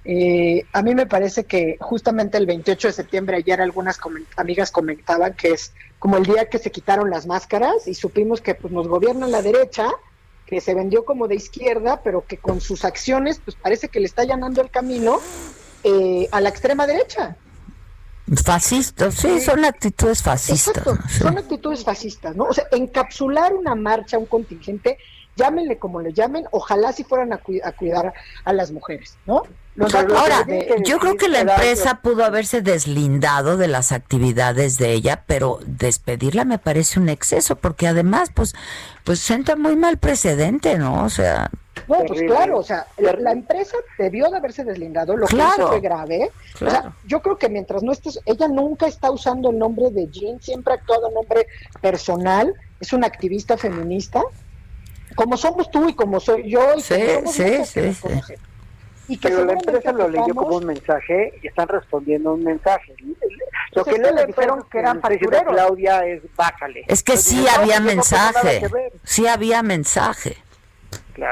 Eh, a mí me parece que justamente el 28 de septiembre, ayer algunas amigas comentaban que es como el día que se quitaron las máscaras y supimos que pues, nos gobierna la derecha, que se vendió como de izquierda, pero que con sus acciones pues parece que le está allanando el camino eh, a la extrema derecha. Fascistas, sí, son actitudes fascistas. Exacto, son actitudes fascistas, ¿no? O sea, encapsular una marcha, un contingente, llámenle como le llamen, ojalá si fueran a, cuidar a las mujeres, ¿no? Ahora, yo creo que la empresa pudo haberse deslindado de las actividades de ella, pero despedirla me parece un exceso, porque además, pues, pues sienta muy mal precedente, ¿no? O sea, no, pues claro, o sea, la, empresa debió de haberse deslindado, lo que hizo fue grave. O sea, yo creo que mientras no estés, ella nunca está usando el nombre de Jean, siempre ha actuado en nombre personal, es una activista feminista, como somos tú y como soy yo y sí, como sí, sí, Y que Pero la empresa lo leyó como un mensaje y están respondiendo un mensaje. Lo que no le dijeron que eran factureros. Claudia es bájale. Es que sí había mensaje, sí había mensaje.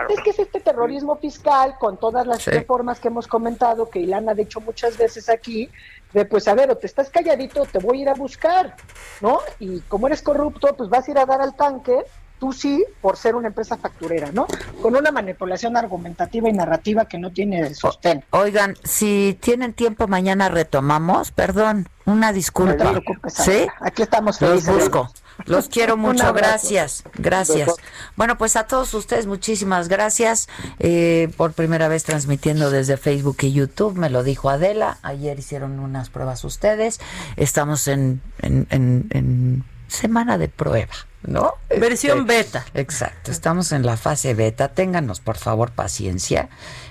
Es que es este terrorismo fiscal con todas las reformas que hemos comentado, que Ilan ha dicho muchas veces aquí, de pues a ver, o te estás calladito, te voy a ir a buscar, ¿no? Y como eres corrupto, pues vas a ir a dar al tanque tú sí por ser una empresa facturera, ¿no? Con una manipulación argumentativa y narrativa que no tiene sostén. Oigan, si tienen tiempo mañana retomamos, perdón, una disculpa. ¿Sí? Aquí estamos felices. Los busco. Los quiero *laughs* mucho, gracias, gracias. Bueno, pues a todos ustedes muchísimas gracias eh, por primera vez transmitiendo desde Facebook y YouTube, me lo dijo Adela, ayer hicieron unas pruebas ustedes, estamos en, en, en semana de prueba. ¿no? Versión este, beta. Exacto, estamos en la fase beta, ténganos por favor paciencia.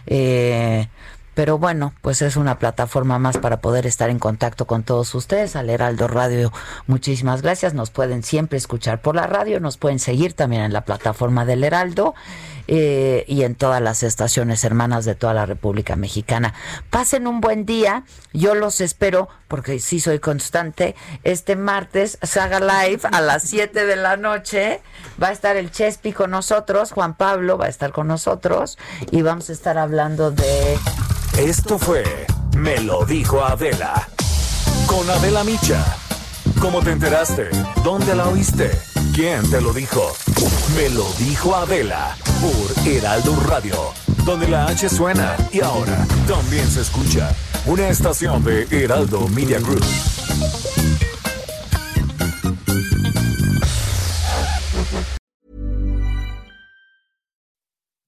Eh, pero bueno, pues es una plataforma más para poder estar en contacto con todos ustedes. Al Heraldo Radio, muchísimas gracias. Nos pueden siempre escuchar por la radio, nos pueden seguir también en la plataforma del Heraldo. Eh, y en todas las estaciones hermanas de toda la República Mexicana. Pasen un buen día, yo los espero, porque sí soy constante, este martes, Saga Live a las 7 de la noche, va a estar el Chespi con nosotros, Juan Pablo va a estar con nosotros, y vamos a estar hablando de... Esto fue Me lo dijo Adela, con Adela Micha. ¿Cómo te enteraste? ¿Dónde la oíste? ¿Quién te lo dijo? Me lo dijo Adela por Heraldo Radio, donde la H suena y ahora también se escucha. Una estación de Heraldo Media Group.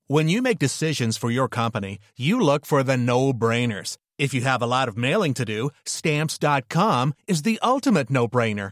When you make decisions for your company, you look for the no-brainers. If you have a lot of mailing to do, stamps.com is the ultimate no-brainer.